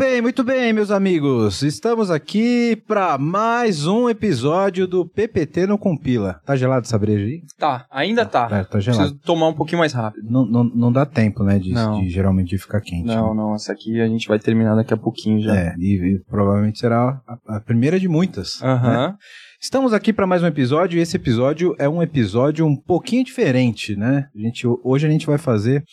Muito bem, muito bem, meus amigos. Estamos aqui para mais um episódio do PPT no Compila. Tá gelado essa breja aí? Tá, ainda tá. Tá, tá gelado. Preciso tomar um pouquinho mais rápido. Não, não, não dá tempo, né, de, Não. de geralmente de ficar quente. Não, não, essa aqui a gente vai terminar daqui a pouquinho já. É, e, e provavelmente será a, a primeira de muitas. né? Aham. Estamos aqui para mais um episódio e esse episódio é um episódio um pouquinho diferente, né? A gente, hoje a gente vai fazer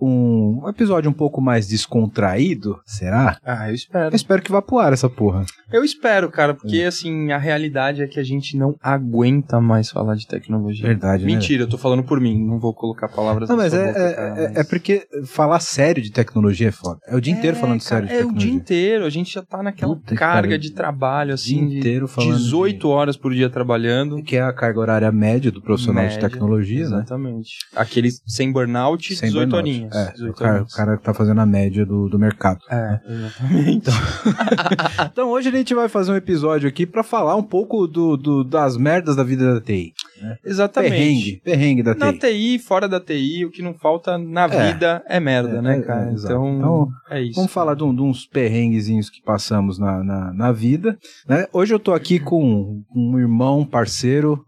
um, episódio um pouco mais descontraído, será? Ah, eu Eu espero. espero que vá pro ar essa porra. Eu espero, cara, porque assim, a realidade é que a gente não aguenta mais falar de tecnologia. Verdade, né? Mentira, eu tô falando por mim, não vou colocar palavras Não, mas é, boca, é, cara, é- mas- é porque falar sério de tecnologia é foda. É o dia inteiro falando cara, sério de É o tecnologia. dia inteiro, a gente já tá naquela Puta carga de trabalho, assim, dia inteiro de falando 18 horas por dia trabalhando. Que é a carga horária média do profissional de Média, tecnologia, né? Exatamente. Aquele sem burnout, Sem 18 burnout. horinhas. É, 18 o cara, o horinhas. cara tá fazendo a média do, do mercado. É, exatamente. Então hoje a gente vai fazer um episódio aqui pra falar um pouco do, do- das merdas da vida da TI. exatamente. Perrengue, perrengue da Na TI. TI, fora da TI, o que não falta na É. vida é merda, É, né, é, cara? é, então, Então, é isso. Vamos falar de, um- de uns perrenguezinhos que passamos na, na, na vida. Né? Hoje eu tô aqui com um irmão, parceiro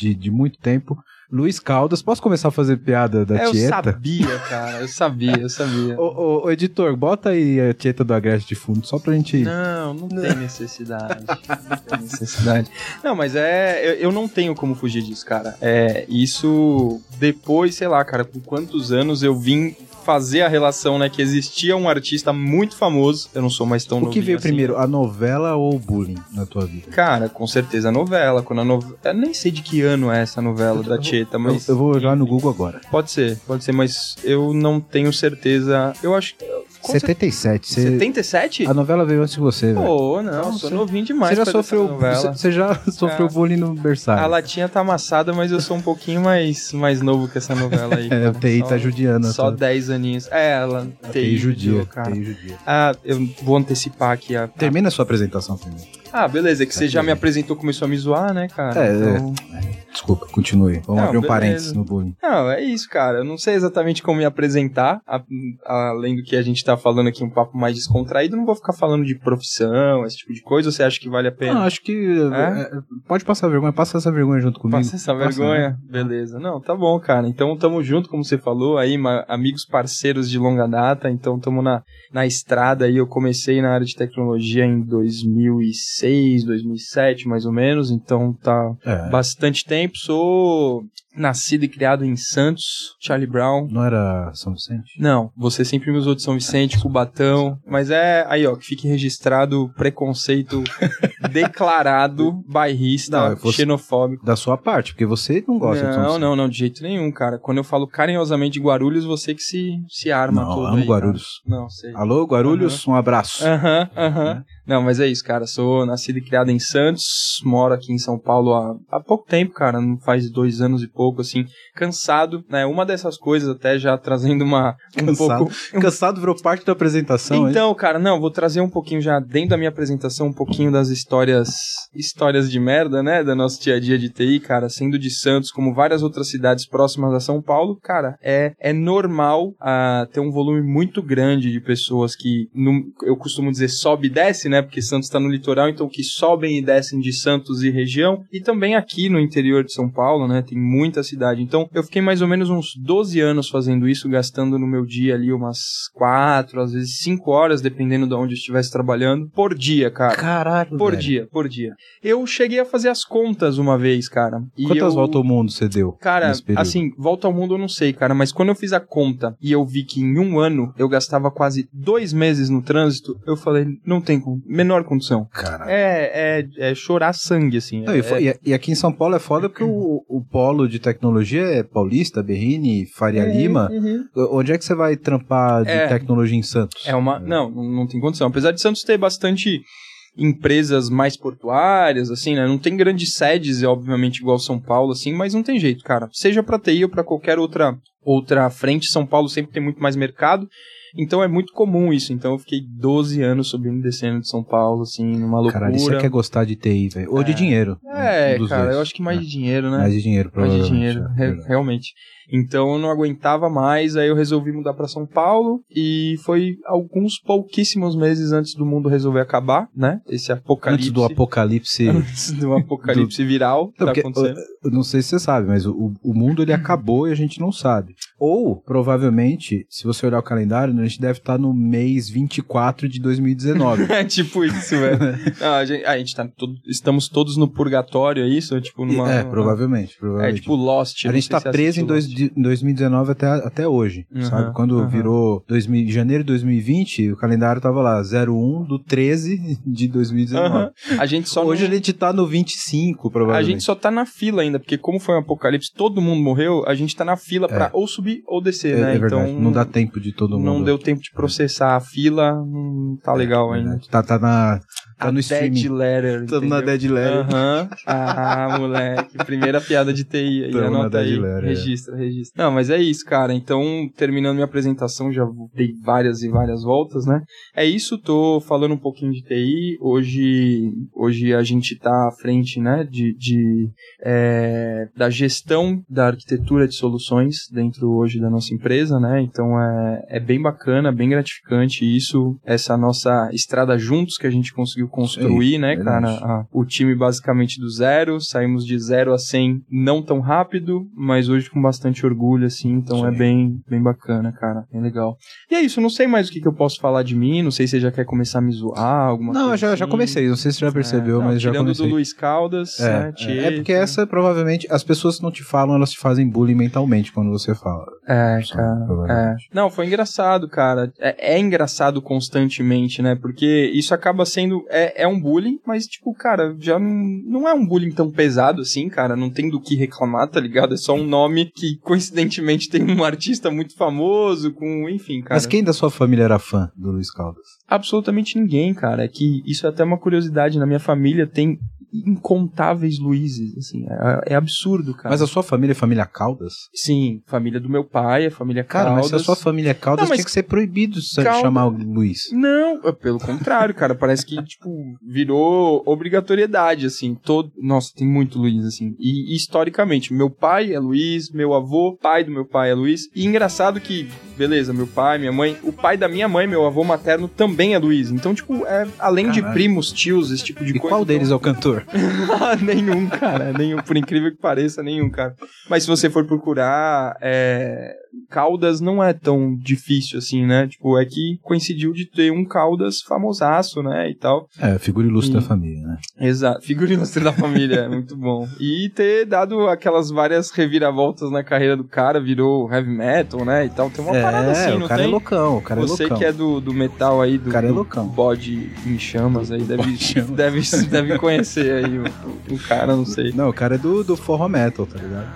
de, de muito tempo, Luiz Caldas. Posso começar a fazer piada da É, eu Tieta? sabia, cara. Eu sabia, eu sabia. Ô, ô, ô, editor, bota aí a Tieta do Agreste de fundo, só pra gente... Não, não tem necessidade. Não tem necessidade. Não, mas é. Eu, eu não tenho como fugir disso, cara. É. Isso. Depois, sei lá, cara, com quantos anos eu vim fazer a relação, né? Que existia um artista muito famoso. Eu não sou mais tão O que veio assim. primeiro, a novela ou o bullying na tua vida? Cara, com certeza a novela. Quando a novela. Eu nem sei de que ano é essa novela da Tieta, Eu, mas. eu vou olhar no Google agora. Pode ser, pode ser, mas eu não tenho certeza. Eu acho que. Com 77. cer- Você... 77? A novela veio antes de você, velho. Pô, não, Então, sou você- novinho demais. Você já sofreu, você, já sofreu É. bullying no berçário. A latinha tá amassada, mas eu sou um pouquinho mais, mais novo que essa novela aí. É, cara. o TI Só- tá judiando. Só tá? 10 aninhos. É, ela. TI judia, cara. TI judia. Ah, eu vou antecipar aqui a. Termina a sua apresentação primeiro. Ah, beleza, é que você já me apresentou, começou a me zoar, né, cara? É, Então- Desculpa, continue. Vamos Não, abrir um beleza. parênteses no bullying. Não, é isso, cara. Eu não sei exatamente como me apresentar, a- além do que a gente tá falando aqui, um papo mais descontraído. Não vou ficar falando de profissão, esse tipo de coisa. Você acha que vale a pena? Não, acho que. é, pode passar vergonha, passa essa vergonha junto comigo. Passa essa Passa, vergonha. né? Beleza. Não, tá bom, cara. Então tamo junto, como você falou, aí, amigos parceiros de longa data. Então tamo na, na estrada aí. Eu comecei na área de tecnologia em 2006, 2007, mais ou menos. Então tá É, bastante tempo. Sou nascido e criado em Santos, Charlie Brown. não era São Vicente? Não, você sempre me usou de São Vicente, Cubatão, mas é aí, ó, que fique registrado preconceito declarado, bairrista, Não, xenofóbico. Da sua parte, porque você não gosta de São Não, Vicente. não, não, de jeito nenhum, cara. Quando eu falo carinhosamente de Guarulhos, você que se, se arma Não, todo amo aí, Guarulhos. cara. Não, sei. Alô, Guarulhos, um abraço. Aham, aham. Não, mas é isso, cara. Sou nascido e criado em Santos, moro aqui em São Paulo há, há pouco tempo, cara. Não faz dois anos e pouco, assim. Cansado, né? Uma dessas coisas, até já trazendo uma. Um Cansado. pouco. Cansado virou parte da apresentação, hein? Então, cara, não, vou trazer um pouquinho já dentro da minha apresentação, um pouquinho das histórias, histórias de merda, né, da nosso dia a dia de TI, cara, sendo de Santos, como várias outras cidades próximas a São Paulo, cara, é, é normal ah, ter um volume muito grande de pessoas que, num- eu costumo dizer, sobe e desce, né, porque Santos está no litoral, então que sobem e descem de Santos e região, e também aqui no interior de São Paulo, né, tem muita cidade. Então, eu fiquei mais ou menos uns 12 anos fazendo isso, gastando no meu dia ali umas 4, às vezes 5 horas, dependendo de onde eu estivesse trabalhando, por dia, cara. Caralho, Por velho. dia, por dia. Eu cheguei a fazer as contas uma vez, cara. Quantas eu... voltas ao mundo você deu? Cara, assim, volta ao mundo eu não sei, cara, mas quando eu fiz a conta e eu vi que em um ano eu gastava quase dois meses no trânsito, eu falei, não tem menor condição. Caralho. É, é, é chorar sangue, assim. Não, é, e, e- e aqui em São Paulo é foda porque o, o polo de tecnologia é Paulista, Berrini, Faria Uhum, Lima. uhum. Onde é que você vai trampar de É. tecnologia em Santos? É uma. Não, não não tem condição. Apesar de Santos ter bastante empresas mais portuárias, assim, né? Não tem grandes sedes, obviamente, igual São Paulo, assim, mas não tem jeito, cara. Seja pra TI ou pra qualquer outra, outra frente, São Paulo sempre tem muito mais mercado. Então é muito comum isso. Então eu fiquei 12 anos subindo e descendo de São Paulo, assim, numa loucura. Caralho, isso é que é gostar de TI, velho. Ou de É. dinheiro. É, um cara, dois. eu acho que mais É. de dinheiro, né? Mais de dinheiro, Mais de provavelmente. dinheiro, é. re- realmente. Então eu não aguentava mais, aí eu resolvi mudar para São Paulo e foi alguns pouquíssimos meses antes do mundo resolver acabar, né? Esse apocalipse. Antes do apocalipse. Antes do apocalipse viral que Não, tá acontecendo. eu não sei se você sabe, mas o, o mundo ele acabou e a gente não sabe. Ou, provavelmente, se você olhar o calendário, a gente deve estar no mês 24 de 2019. É tipo isso, velho. Não, a gente, a gente tá todo, estamos todos no purgatório, é isso? Tipo numa, é, provavelmente. É provavelmente. tipo Lost. a gente tá se você preso em, dois. De- 2019 até, até hoje, Uhum, sabe? Quando uhum. virou 2000, janeiro de 2020, o calendário tava lá, 01 do 13 de 2019. Aham. A gente só Hoje não- a gente tá no 25, A provavelmente. gente só tá na fila ainda, porque como foi um apocalipse, todo mundo morreu, a gente tá na fila pra ou subir ou descer, É, né? é então não dá tempo de todo mundo. não deu tempo de processar a fila, não tá legal É ainda. Tá, tá, na, tá a no dead streaming. letter. Tamo na dead letter. Aham. Ah, moleque. Primeira piada de TI aí. Tamo na anota dead aí. letter, é. registra, registra. Não, mas é isso, cara. Então, terminando minha apresentação, já dei várias e várias voltas, né? É isso, tô falando um pouquinho de TI. Hoje, hoje a gente tá à frente, né, de, de é, da gestão da arquitetura de soluções dentro hoje da nossa empresa, né? Então é, é bem bacana, bem gratificante isso, essa nossa estrada juntos que a gente conseguiu construir, né, verdade. cara? A- o time basicamente do zero, saímos de zero a 100 não tão rápido, mas hoje com bastante orgulho, assim, então é Sim. bem, bem bacana, cara, bem legal. E é isso, não sei mais o que, que eu posso falar de mim, não sei se você já quer começar a me zoar, alguma Não, coisa eu já, já assim. comecei, não sei se você já percebeu, É, não, mas já comecei. do Luiz Caldas, É, né, é, Tietê, é porque essa provavelmente as pessoas que não te falam, elas te fazem bullying mentalmente quando você fala. É, cara. É. Não, foi engraçado, cara. É, é engraçado constantemente, né? Porque isso acaba sendo. É, é um bullying, mas, tipo, cara, já não, não é um bullying tão pesado assim, cara. Não tem do que reclamar, tá ligado? É só um nome que, coincidentemente, tem um artista muito famoso, com. Enfim, cara. Mas quem da sua família era fã do Luiz Caldas? Absolutamente ninguém, cara. É que isso é até uma curiosidade. Na minha família tem incontáveis Luizes, assim. É, é absurdo, cara. Mas a sua família é família Caldas? Sim, família do meu pai, a família Cara, Caldas. mas se a sua família é Caldas, Não, mas tinha que ser proibido Caldas- chamar o Luiz. Não, é pelo contrário, cara. Parece que, tipo, virou obrigatoriedade, assim. Todo... Nossa, tem muito Luiz, assim. E, historicamente, meu pai é Luiz, meu avô, pai do meu pai é Luiz. E engraçado que, beleza, meu pai, minha mãe, o pai da minha mãe, meu avô materno, também é Luiz. Então, tipo, é, além de Caralho. primos, tios, esse tipo de E coisa. qual então- deles é o cantor? nenhum, cara. Nenhum, por incrível que pareça, nenhum, cara. Mas se você for procurar, é, Caldas não é tão difícil assim, né? Tipo, é que coincidiu de ter um Caldas famosaço, né? E tal. É, figura ilustre E- da família, né? Exato. Figura ilustre da família, é muito bom. E ter dado aquelas várias reviravoltas na carreira do cara, virou heavy metal, né? E tal. Tem uma parada assim, o não cara tem? é loucão, o cara Você é loucão. que é do, do metal aí, do, O cara é do loucão. bode em chamas aí, deve, chamas. deve, deve conhecer aí o, o cara, não sei. Não, o cara é do, do forró metal, tá ligado?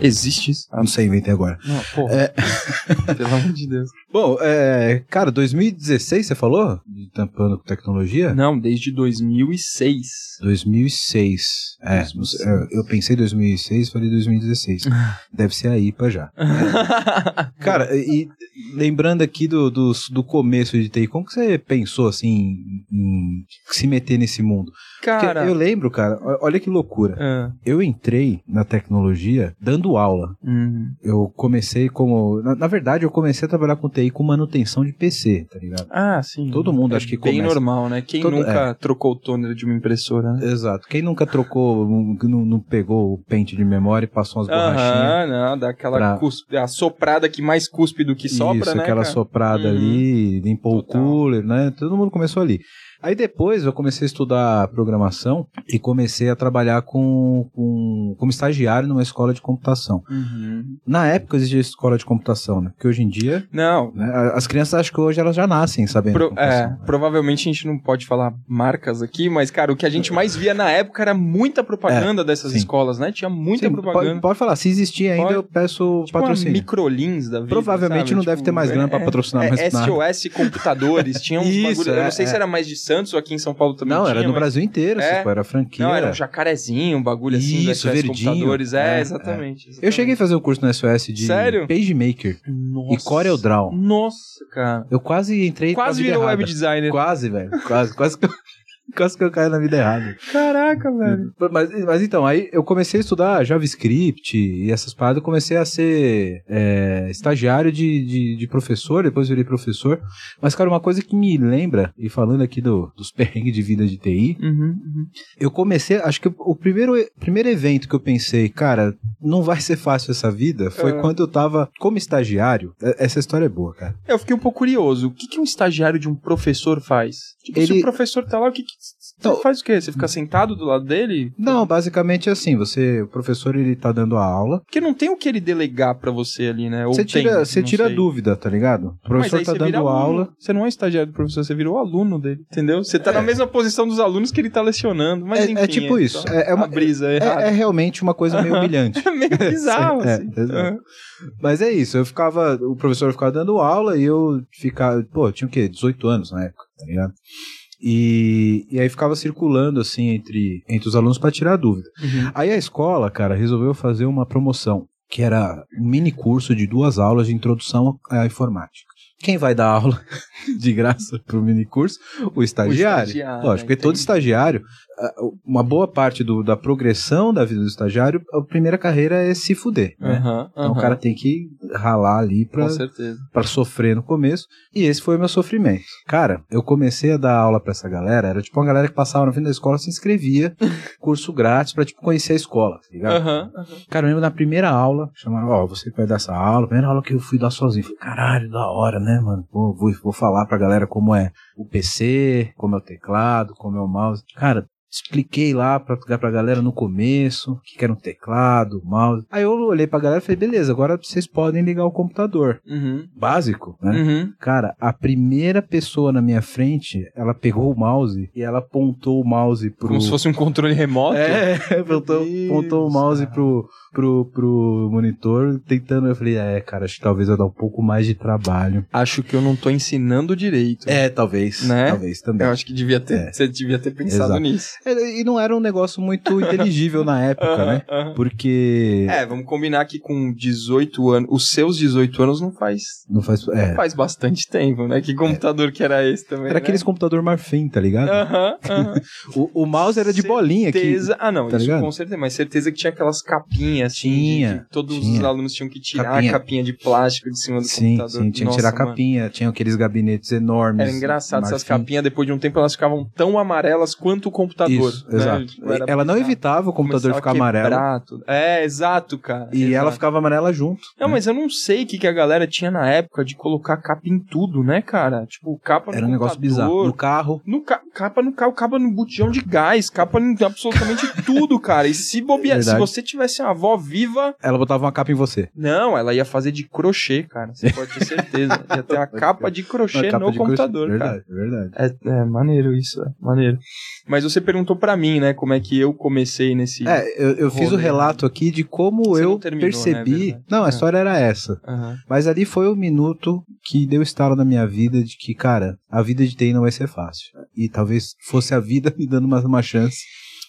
Existe isso? Não sei, inventei agora. Não, porra. É. Pelo amor de Deus. Bom, é, cara, 2016 você falou? De Tampando com tecnologia? Não, desde 2006. 2006. É, 2006. eu- eu pensei 2006 falei 2016. Deve ser a IPA já. Cara, e lembrando aqui do, do, do começo de TI, como que você pensou assim em se meter nesse mundo? Porque Cara. eu lembro, cara, olha que loucura. Ah, Eu entrei na tecnologia dando aula. hum. Eu comecei como. Na, na verdade, eu comecei a trabalhar com TI com manutenção de PC, tá ligado? Ah, sim. Todo mundo É acho que bem começa. normal, né? Quem Todo- nunca trocou o toner de uma impressora, né? Exato. Quem nunca trocou, não, não pegou o pente de memória e passou umas borrachinhas? Aham, não, dá aquela pra- a soprada que mais cuspe do que sopra, Isso, né? aquela cara? soprada Uhum. ali, limpou Total. o cooler, né? Todo mundo começou ali. Aí depois eu comecei a estudar programação e comecei a trabalhar com, com- como estagiário numa escola de computação. Uhum. Na época existia escola de computação, né? Porque hoje em dia, Não, né, as crianças acham que hoje elas já nascem sabendo Pro- é, provavelmente a gente não pode falar marcas aqui, mas, cara, o que a gente mais via na época era muita propaganda dessas sim. escolas, né? Tinha muita Sim, propaganda. Pode, pode falar, se existir ainda, Pode. eu peço Tipo patrocínio. microlins da vida. Provavelmente sabe? não deve ter mais grana pra patrocinar é, mais nada. SOS Computadores, tinha uns Isso, bagulho. Eu é, não sei se é. era mais de Santos ou aqui em São Paulo também Não, tinha. era no mas- Brasil inteiro, É. tipo, era franquia. Não, era um jacarezinho, um bagulho assim Isso, do SOS verdinho. Computadores. É, É, exatamente, Eu cheguei a fazer um curso no SOS de Sério? PageMaker Nossa. e Corel Draw. Nossa, cara. Eu quase entrei Quase virou web designer. Quase, velho. Quase, quase que eu... Quase que eu caí na vida errada. Caraca, velho. Mas, mas então, aí eu comecei a estudar JavaScript e essas paradas, eu comecei a ser é, estagiário de, de, de professor, depois virei professor. Mas, cara, uma coisa que me lembra, e falando aqui do, dos perrengues de vida de TI, Uhum, uhum. eu comecei, acho que o primeiro, primeiro evento que eu pensei, cara, não vai ser fácil essa vida, foi É. quando eu tava como estagiário. Essa história é boa, cara. Eu fiquei um pouco curioso. O que, que um estagiário de um professor faz? Tipo, se Ele- o professor tá lá, o que, que você Não. faz o quê? Você fica sentado do lado dele? Não, basicamente é assim, você, o professor, ele tá dando a aula, Porque não tem o que ele delegar pra você ali, né? Ou você tem, tira, você não tira sei. dúvida, tá ligado? O professor tá você dando aluno. aula. Você não é estagiário do professor, você virou aluno dele, entendeu? Você tá na mesma posição dos alunos que ele tá lecionando. Mas É- enfim, é tipo isso, só é- é uma- a brisa. É, é realmente uma coisa meio humilhante. É meio bizarro, É, assim. Mas é isso, eu ficava, o professor ficava dando aula e eu ficava, pô, eu tinha o quê? 18 anos na época, tá ligado? E, e aí ficava circulando assim entre, entre os alunos para tirar dúvida. Uhum. Aí a escola, cara, resolveu fazer uma promoção, que era um mini curso de duas aulas de introdução à informática. Quem vai dar aula de graça pro mini curso? O estagiário. estagiário, Lógico, porque todo estagiário, uma boa parte do- da progressão da vida do estagiário, a primeira carreira é se fuder. Né? Aham, Então o cara tem que ralar ali pra, pra sofrer no começo. E esse foi o meu sofrimento. Cara, eu comecei a dar aula pra essa galera. Era tipo uma galera que passava no fim da escola, se inscrevia, curso grátis pra tipo conhecer a escola, tá ligado? Aham. Cara, eu lembro na primeira aula, chamaram, ó, você que vai dar essa aula, primeira aula que eu fui dar sozinho. Falei, caralho, da hora, né, mano? Pô, vou, vou falar pra galera como é o PC, como é o teclado, como é o mouse. Cara, expliquei lá pra, pra galera no começo o que, era um teclado, mouse. Aí eu olhei pra galera e falei, beleza, agora vocês podem ligar o computador. Uhum. Básico, né? Uhum. Cara, a primeira pessoa na minha frente, ela pegou o mouse e ela apontou o mouse pro. Como se fosse um controle remoto. É, apontou, apontou o mouse pro, pro, pro monitor, tentando. Eu falei, é, cara, acho que talvez eu dar um pouco mais de trabalho. Acho que eu não tô ensinando direito. É, talvez. Né? Talvez também. Eu acho que devia ter, É. você devia ter pensado Exato. nisso. É, E não era um negócio muito inteligível na época, Aham, né? aham. Porque. É, vamos combinar que com 18 anos, os seus 18 anos não faz, Não faz. É. faz bastante tempo, né? Que computador que era esse também, Era né? aqueles computador marfim, tá ligado? Aham, aham. O, o mouse era de bolinha aqui. Certeza. Ah, não, tá isso ligado? com certeza, mas certeza que tinha aquelas capinhas, assim, Tinha, de- que todos os tinha. alunos tinham que tirar Capinha. a capinha de plástico de cima do Sim, computador. sim, tinha que tirar a mano. capinha, tinha aqueles gabinetes enormes. Era engraçado, essas marfim. capinhas, depois de um tempo, elas ficavam tão amarelas quanto o computador. Isso, né? exato. Tipo, era Ela não evitava o computador ficar amarelo. tudo. É, exato, cara. E exato. ela ficava amarela junto. Não, né? mas eu não sei o que, que a galera tinha na época de colocar capa em tudo, né, cara? Tipo, capa no Era um negócio computador, bizarro. No carro. No ca- capa no carro, capa no botijão de gás, capa em absolutamente tudo, cara. E se bobear, se Verdade. você tivesse uma avó viva, Ela botava uma capa em você. não, ela ia fazer de crochê, cara. Você pode ter certeza. ia ter a capa de crochê Uma capa no de computador, crochê. cara. Verdade, verdade. É, é maneiro isso, é maneiro. Mas você perguntou pra mim, né, como é que eu comecei nesse. É, eu, eu fiz o rolê, relato aqui de como Você eu terminou, né, percebi. verdade. não, a É. história era essa. Aham. Mas ali foi o minuto que deu estalo na minha vida de que, cara, a vida de TI não vai ser fácil. E talvez fosse a vida me dando uma, uma chance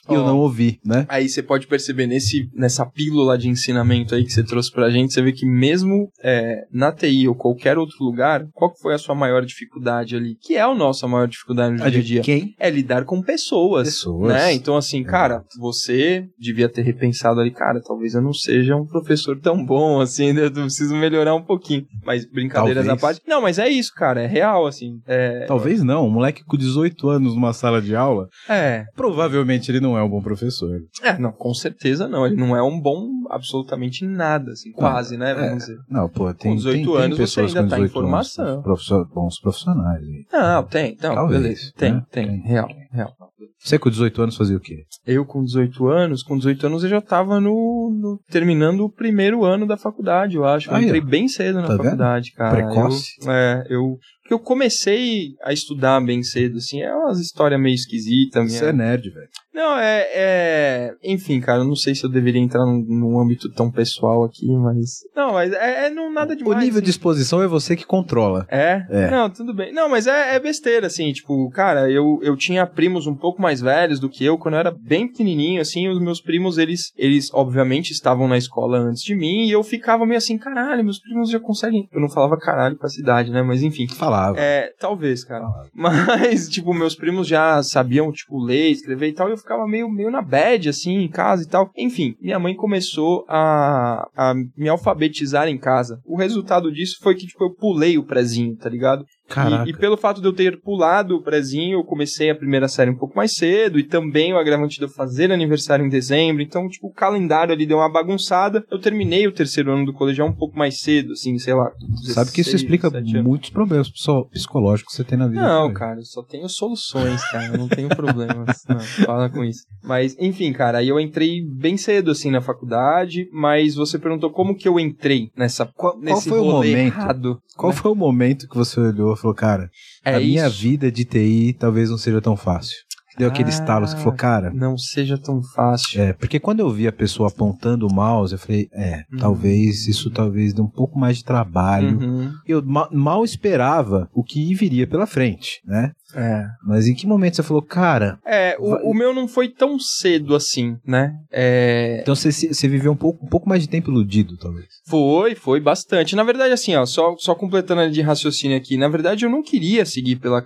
e eu Ó. não ouvi, né? Aí você pode perceber nesse, nessa pílula de ensinamento aí que você trouxe pra gente, você vê que mesmo é, na TI ou qualquer outro lugar, qual que foi a sua maior dificuldade ali? Que é a nossa maior dificuldade no A dia a dia. quem? É lidar com pessoas. Pessoas. Né? Então, assim, cara, você devia ter repensado ali, cara, talvez eu não seja um professor tão bom assim, né? eu preciso melhorar um pouquinho. Mas brincadeiras Talvez. à parte. Não, mas é isso, cara, é real, assim. É. Talvez não. Um moleque com 18 anos numa sala de aula, É, provavelmente ele não é um bom professor. é, não, com certeza não. Ele não é um bom absolutamente nada, assim, quase, né? Vamos é. dizer. Não, pô, tem, 18 tem, tem anos você pessoas ainda com tá em 18 anos, formação. professor- bons profissionais. Não, tem, não, Talvez, beleza. Tem, né? tem, Tem. real, real. Você com 18 anos fazia o quê? Eu com 18 anos, com 18 anos eu já tava no, no- terminando o primeiro ano da faculdade, eu acho. Eu Aí, entrei ó. bem cedo na Tá vendo? faculdade, cara. Precoce. Eu, é, eu que eu comecei a estudar bem cedo, assim, é umas histórias meio esquisitas. Você é nerd, velho. Não, é, é. Enfim, cara, não sei se eu deveria entrar num, num âmbito tão pessoal aqui, mas. Não, mas é, é não, nada O demais. nível de assim. exposição é você que controla. É? É. Não, tudo bem. Não, mas é, é besteira, assim, tipo, cara, eu, eu tinha primos um pouco mais velhos do que eu, quando eu era bem pequenininho, assim, os meus primos, eles, eles obviamente estavam na escola antes de mim, e eu ficava meio assim, caralho, meus primos já conseguem. Eu não falava caralho com a cidade, né, mas enfim. Falava É, talvez, cara. Mas, tipo, meus primos já sabiam, tipo, ler, escrever e tal, e eu ficava meio, meio na bad, assim, em casa e tal. Enfim, minha mãe começou a, a me alfabetizar em casa. O resultado disso foi que, tipo, eu pulei o prezinho, tá ligado? Caraca. E, e pelo fato de eu ter pulado o prezinho, eu comecei a primeira série um pouco mais cedo, e também o agravante de eu fazer aniversário em dezembro, então, tipo, o calendário ali deu uma bagunçada. Eu terminei o terceiro ano do colegial um pouco mais cedo, assim, sei lá. Sabe que isso 16, explica 17 anos. muitos problemas psico- psicológicos que você tem na vida. Não, também. cara, eu só tenho soluções, cara. Eu não tenho problemas. Não, fala com isso. Mas, enfim, cara, aí eu entrei bem cedo, assim, na faculdade, mas você perguntou como que eu entrei nessa. Qual, qual foi o momento? errado, Qual né? foi o momento que você olhou e falou, cara, É a minha isso. vida de TI talvez não seja tão fácil? Deu aquele Ah. estalo, você falou, cara. Não seja tão fácil. É, porque quando eu vi a pessoa apontando o mouse, eu falei, é, Uhum. talvez isso talvez dê um pouco mais de trabalho. Uhum. Eu ma- mal esperava o que viria pela frente, né? É. Mas em que momento você falou, cara, É, o, Vai- o meu não foi tão cedo assim, né? É, então você, você viveu um pouco, um pouco mais de tempo iludido, talvez. Foi, foi bastante. Na verdade, assim, ó, só, só completando de raciocínio aqui, na verdade eu não queria seguir pela.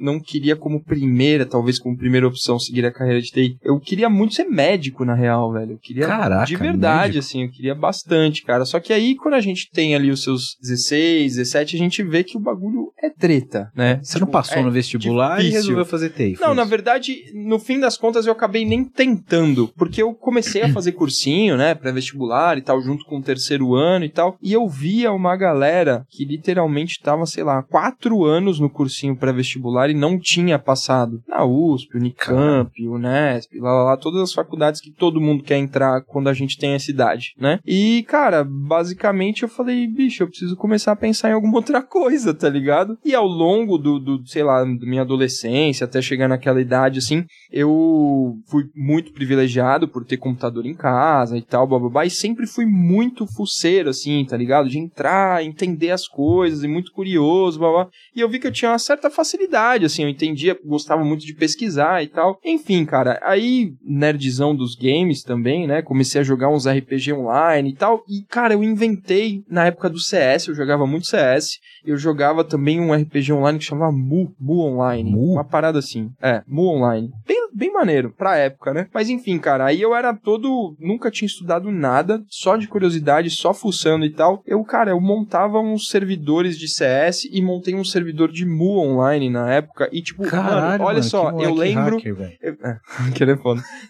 Não queria como primeira, talvez como primeira opção, seguir a carreira de TI. Eu queria muito ser médico, na real, velho. Eu queria. Caraca, de verdade, médico? assim, eu queria bastante, cara. Só que aí, quando a gente tem ali os seus 16, 17, a gente vê que o bagulho é treta, né? Você não Tipo, passou é no vestibular e difícil. resolveu fazer foi não, na verdade, no fim das contas eu acabei nem tentando, porque eu comecei a fazer cursinho, né, pré-vestibular e tal, junto com o terceiro ano e tal, e eu via uma galera que literalmente tava, sei lá, quatro anos no cursinho pré-vestibular e não tinha passado. Na USP, Unicamp, Unesp, lá, lá, lá, todas as faculdades que todo mundo quer entrar quando a gente tem essa idade, né? E, cara, basicamente eu falei, bicho, eu preciso começar a pensar em alguma outra coisa, tá ligado? E ao longo do, do sei lá, da minha adolescência, até chegar naquela idade, assim, eu fui muito privilegiado por ter computador em casa e tal, bababá, e sempre fui muito fuceiro, assim, tá ligado? De entrar, entender as coisas, e muito curioso, babá. E eu vi que eu tinha uma certa facilidade, assim, eu entendia, gostava muito de pesquisar e tal. Enfim, cara, aí, nerdzão dos games também, né? Comecei a jogar uns RPG online e tal. E, cara, eu inventei, na época do CS, eu jogava muito CS. Eu jogava também um RPG online que chamava Mu, Mu Online. Mu? Uma parada assim. É, Mu Online. Bem, bem maneiro, pra época, né? Mas enfim, cara, aí eu era todo. Nunca tinha estudado nada, só de curiosidade, só fuçando e tal. Eu, cara, eu montava uns servidores de CS e montei um servidor de Mu Online na época. E, tipo, Caralho, mano, olha mano, só, eu lembro. hacker. Eu- É, que ele é.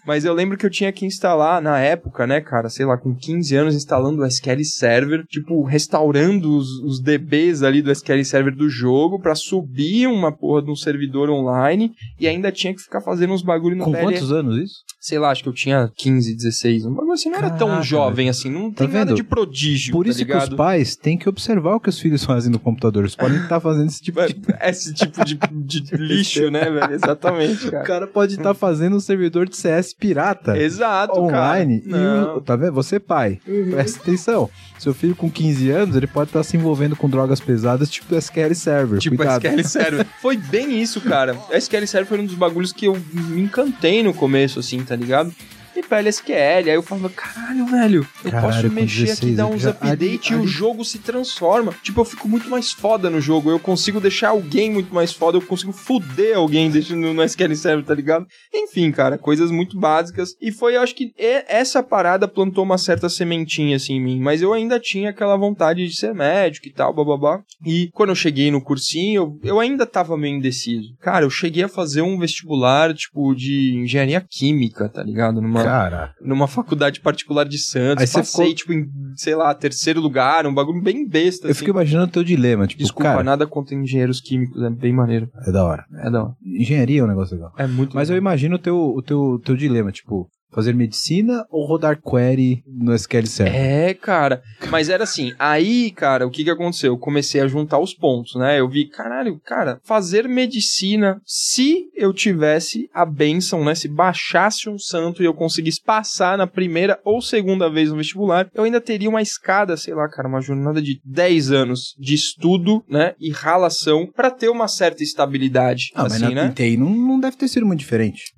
Mas eu lembro que eu tinha que instalar na época, né, cara, sei lá, com 15 anos, instalando o SQL Server, tipo, restaurando os, os DBs ali do SQL Server do jogo pra subir uma porra de um servidor online e ainda tinha que ficar fazendo uns bagulho no Com quantos anos isso? Sei lá, acho que eu tinha 15, 16. Um bagulho assim, não era tão Caraca, jovem assim, não Tá tem nada vendo? de prodígio, Por tá isso que ligado? os pais têm que observar o que os filhos fazem no computador. Eles podem estar fazendo esse tipo de Esse tipo de, de lixo, né, velho? Exatamente, O cara. cara pode estar fazendo um servidor de CS pirata. Exato, online. cara. E. Uhum. o, tá vendo? Você, pai, presta atenção. Seu filho com 15 anos, ele pode estar se envolvendo com drogas pesadas, tipo SQL Server. Tipo, Cuidado. SQL Server. Foi bem isso, cara. A SQL Server foi um dos bagulhos que eu me encantei no começo, assim, tá ligado? E PLSQL, aí eu falava, caralho, velho, eu Caralho, posso mexer 16 aqui, dar uns já- updates e ali- o jogo se transforma. Tipo, eu fico muito mais foda no jogo, eu consigo deixar alguém muito mais foda, eu consigo foder alguém deixando no SQL Server, tá ligado? Enfim, cara, coisas muito básicas. E foi, eu acho que e- essa parada plantou uma certa sementinha, assim, em mim. Mas eu ainda tinha aquela vontade de ser médico e tal, bababá. E quando eu cheguei no cursinho, eu, eu ainda tava meio indeciso. Cara, eu cheguei a fazer um vestibular, tipo, de engenharia química, tá ligado? Numa, Cara, numa faculdade particular de Santos. Aí você Passei, ficou- tipo, em, sei lá, terceiro lugar, um bagulho bem besta, eu assim. fico imaginando o teu dilema. Tipo, Desculpa, cara, nada contra engenheiros químicos, é bem maneiro. é da hora. É da hora. Engenharia é um negócio legal. É muito Mas eu legal. imagino o teu, o teu, teu dilema, tipo, fazer medicina ou rodar query no SQL Server? É, cara. Mas era assim, aí, cara, o que que aconteceu? Eu comecei a juntar os pontos, né? Eu vi, caralho, cara, fazer medicina, se eu tivesse a benção, né? Se baixasse um santo e eu conseguisse passar na primeira ou segunda vez no vestibular, eu ainda teria uma escada, sei lá, cara, uma jornada de 10 anos de estudo, né? E ralação pra ter uma certa estabilidade, Ah, mas assim, na né? Não, não deve ter sido muito diferente.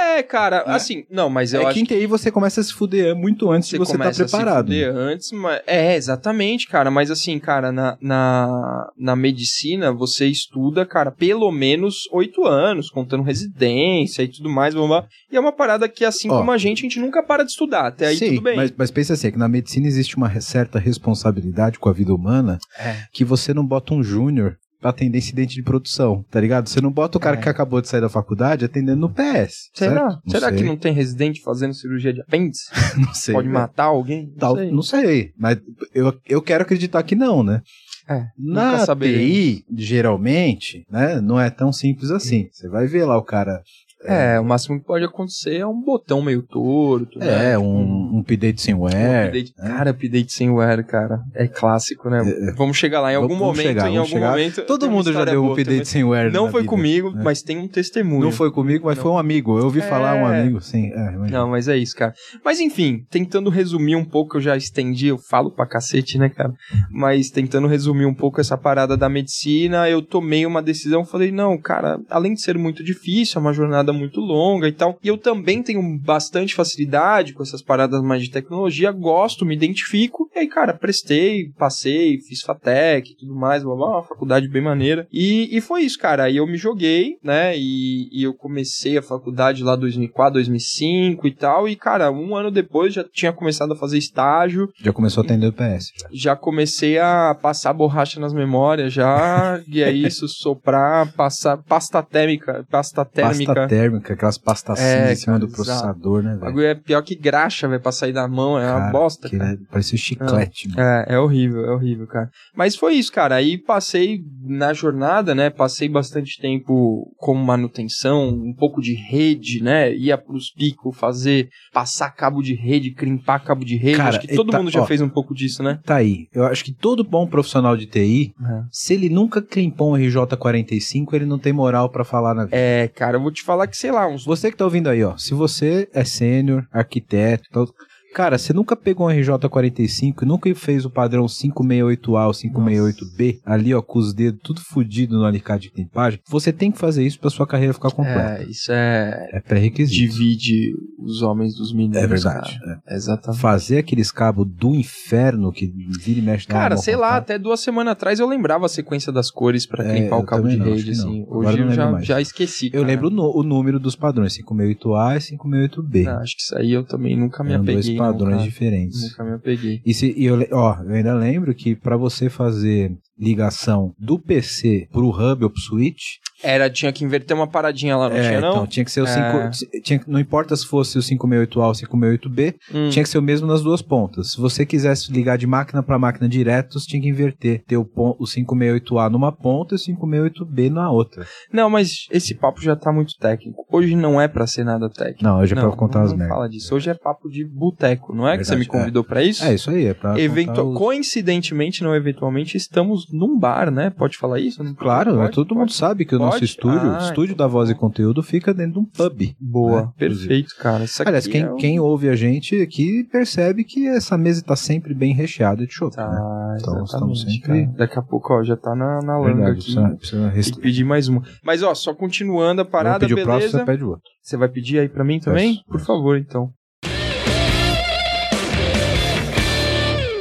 É, cara, Né? assim, não, mas eu é acho que em TI você começa a se fuder muito antes de você estar começa a se preparado. fuder antes, mas... É, exatamente, cara. Mas assim, cara, na, na, na medicina, você estuda, cara, pelo menos oito anos, contando residência e tudo mais, blá, blá. E é uma parada que, assim Ó. como a gente, a gente nunca para de estudar. Até aí Sim, tudo bem. Mas, mas pensa assim, é que na medicina existe uma certa responsabilidade com a vida humana É. que você não bota um júnior atender incidente de produção, tá ligado? Você não bota o cara É. que acabou de sair da faculdade atendendo no PS. Será? Não Será sei. que não tem residente fazendo cirurgia de apêndice? não sei? Pode né? matar alguém? Tal- sei. não sei, mas eu, eu quero acreditar que não, né? É, Na. TI, geralmente, né, não é tão simples assim. Você vai ver lá o cara. É, o máximo que pode acontecer é um botão meio torto. né? É, Tipo, um, um update sem um wear. update. né? Cara, update sem wear, cara. É clássico, né? É, Vamos chegar lá em algum momento. chegar, em algum chegar. momento. Todo mundo já deu um update sem wear. Não foi vida, comigo, né? mas tem um testemunho. Não foi comigo, mas Não. foi um amigo. Eu ouvi falar um É. amigo, sim. É. Não, mas é isso, cara. Mas enfim, tentando resumir um pouco, eu já estendi, eu falo pra cacete, né, cara? Mas tentando resumir um pouco essa parada da medicina, eu tomei uma decisão, falei, não, cara, além de ser muito difícil, é uma jornada muito longa e tal, e eu também tenho bastante facilidade com essas paradas mais de tecnologia, gosto, me identifico, e aí, cara, prestei, passei, fiz FATEC e tudo mais, blá, blá, uma faculdade bem maneira, e, e foi isso, cara, aí eu me joguei, né, e, e eu comecei a faculdade lá 2004, 2005 e tal, e, cara, um ano depois já tinha começado a fazer estágio, Já começou a atender o PS. já comecei a passar borracha nas memórias já, e é isso, soprar, passar pasta térmica, pasta térmica. Pasta térmica, aquelas pastas É, em cima cara, do exato. processador, né, O velho? bagulho é pior que graxa, vai pra sair da mão, é uma Cara, bosta, que cara. é- Parecia chiclete, mano. É, é horrível, é horrível, cara. Mas foi isso, cara. Aí passei na jornada, né? Passei bastante tempo como manutenção, um pouco de rede, né? Ia pros picos fazer, passar cabo de rede, crimpar cabo de rede. Cara, Acho que todo tá- mundo já ó. fez um pouco disso, né? Tá aí. Eu acho que todo bom profissional de TI, se ele nunca climpou um RJ45, ele não tem moral pra falar na vida. É, cara, eu vou te falar que, sei lá, uns. Você que tá ouvindo aí, ó. Se você é sênior, arquiteto, tal, cara, você nunca pegou um RJ45, nunca fez o padrão 568A ou 568B, ali, ó, com os dedos tudo fudido no alicate de clipagem, você tem que fazer isso pra sua carreira ficar completa. É, isso é. É, pré-requisito. Divide os homens dos meninos. É verdade. é. Exatamente. Fazer aqueles cabos do inferno que vira e mexe na Cara, sei lá, até duas semanas atrás eu lembrava a sequência das cores pra É, clipar eu o cabo de não, rede, assim. Hoje eu eu já, já esqueci. Eu cara. lembro o, o número dos padrões, 568A e 568B. Ah, acho que isso aí eu também nunca me Eram apeguei. Padrões cara. diferentes. Nunca me apeguei. E, se, e eu, ó, eu ainda lembro que pra você fazer ligação do PC pro hub ou pro switch, Era, tinha que inverter uma paradinha lá, não é, tinha não? então tinha que ser o É. 5, tinha, não importa se fosse o 568A ou o 568B, Hum. tinha que ser o mesmo nas duas pontas. Se você quisesse ligar de máquina pra máquina direto, você tinha que inverter, ter o, o 568A numa ponta e o 568B na outra. Não, mas esse papo já tá muito técnico. Hoje não é pra ser nada técnico. Não, hoje é pra não, contar não, as não merdas. fala disso. Hoje é papo de boteco, não é que você me é. convidou pra isso? É, isso aí, é pra Eventu- contar os- Coincidentemente, não eventualmente, estamos num bar, né? Pode falar isso? Não Claro, pode? todo mundo sabe que o nosso estúdio, Ah, o estúdio então da Voz tá e Conteúdo, fica dentro de um pub. Boa, né, perfeito, cara. Isso aqui Aliás, quem, é o- quem ouve a gente aqui percebe que essa mesa tá sempre bem recheada de chopp, Tá, né? Então, estamos sempre- cara. Daqui a pouco, ó, já tá na, na langa aqui. precisa, precisa Tem rest... que pedir mais uma. Mas, ó, só continuando a parada, pedir o próximo, beleza? você pede o outro. Você vai pedir aí pra mim também? Peço, Por peço. favor, então.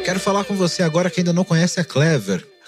Quero falar com você agora que ainda não conhece a Clever.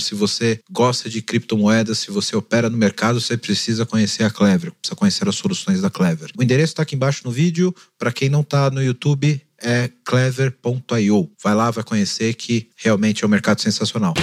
Se você gosta de criptomoedas, se você opera no mercado, você precisa conhecer a Clever, precisa conhecer as soluções da Clever. O endereço está aqui embaixo no vídeo. Para quem não está no YouTube, é clever.io. Vai lá, vai conhecer que realmente é um mercado sensacional.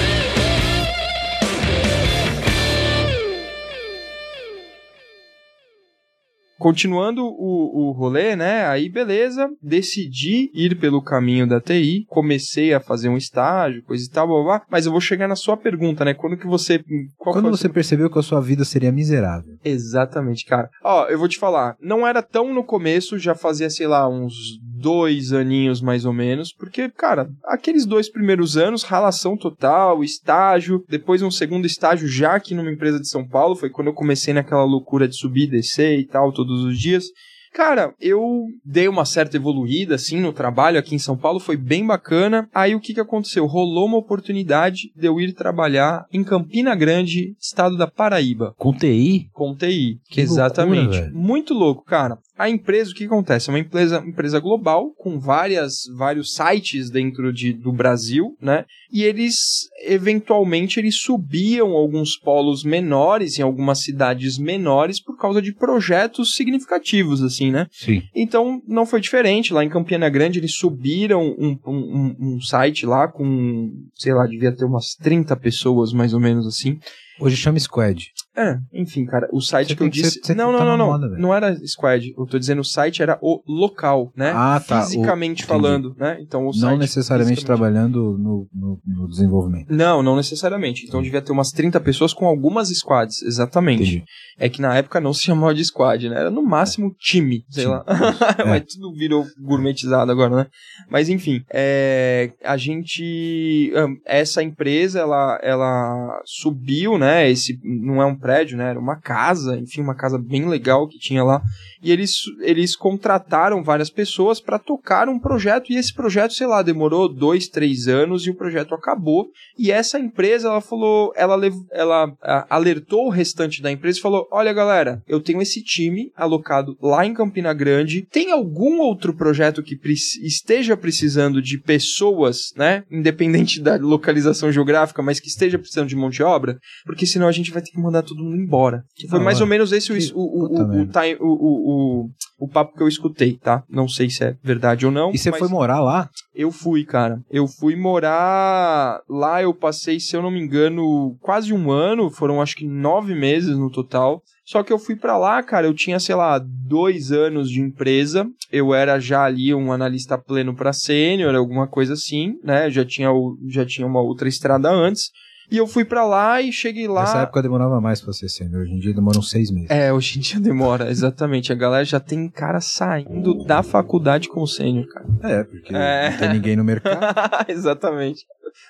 Continuando o, o rolê, né? Aí beleza, decidi ir pelo caminho da TI, comecei a fazer um estágio, coisa e tal, blá, blá, blá, mas eu vou chegar na sua pergunta, né? Quando que você. Quando você percebeu que a sua vida seria miserável? Exatamente, cara. Ó, eu vou te falar, não era tão no começo, já fazia, sei lá, uns dois aninhos mais ou menos, porque, cara, aqueles dois primeiros anos, ralação total, estágio, depois um segundo estágio já aqui numa empresa de São Paulo, foi quando eu comecei naquela loucura de subir e descer e tal, todos os dias. Cara, eu dei uma certa evoluída, assim, no trabalho aqui em São Paulo, foi bem bacana. Aí o que que aconteceu? Rolou uma oportunidade de eu ir trabalhar em Campina Grande, estado da Paraíba. Com TI? Com TI, que exatamente. Loucura, Muito louco, cara. A empresa, o que acontece? É uma empresa, empresa global, com várias, vários sites dentro de, do Brasil, né? E eles, eventualmente, eles subiam alguns polos menores em algumas cidades menores por causa de projetos significativos, assim, né? Sim. Então, não foi diferente. Lá em Campina Grande, eles subiram um, um, um site lá com, sei lá, devia ter umas 30 pessoas, mais ou menos assim. Hoje chama Squad. É, enfim, cara, o site que eu disse. Você, não, não, tá não, não. Não era Squad. Eu tô dizendo o site era o local, né? Ah, tá. Fisicamente falando, né? Então o Não necessariamente trabalhando no, desenvolvimento. Não, não necessariamente. Então devia ter umas 30 pessoas com algumas squads, exatamente. É que na época não se chamava de squad, né? Era no máximo time, sei lá. É. Mas tudo virou gourmetizado agora, né? Mas enfim, é... a gente. Essa empresa, ela, ela subiu, né? Esse não é um prédio, né? Era uma casa, enfim, uma casa bem legal que tinha lá. E eles, eles contrataram várias pessoas para tocar um projeto. E esse projeto, sei lá, demorou dois, três anos e o projeto acabou. E essa empresa, ela falou, ela, ela alertou o restante da empresa e falou: Olha, galera, eu tenho esse time alocado lá em Campina Grande. Tem algum outro projeto que pre esteja precisando de pessoas, né? Independente da localização geográfica, mas que esteja precisando de mão de obra? Porque senão a gente vai ter que mandar todo mundo embora. Foi ah, mais ou menos esse que, o, o, o, o, o, o, papo que eu escutei, tá? Não sei se é verdade ou não. E você foi morar lá? Eu fui, cara. Eu fui morar lá, eu passei, se eu não me engano, quase um ano. Foram acho que nove meses no total. Só que eu fui para lá, cara, eu tinha, sei lá, dois anos de empresa. Eu era já ali um analista pleno para sênior, alguma coisa assim, né? Já tinha, já tinha uma outra estrada antes. E eu fui para lá e cheguei lá. Nessa época demorava mais pra ser sênior. Hoje em dia demora uns seis meses. É, hoje em dia demora, exatamente. A galera já tem cara saindo da faculdade com sênior, cara. É, porque é... não tem ninguém no mercado. exatamente.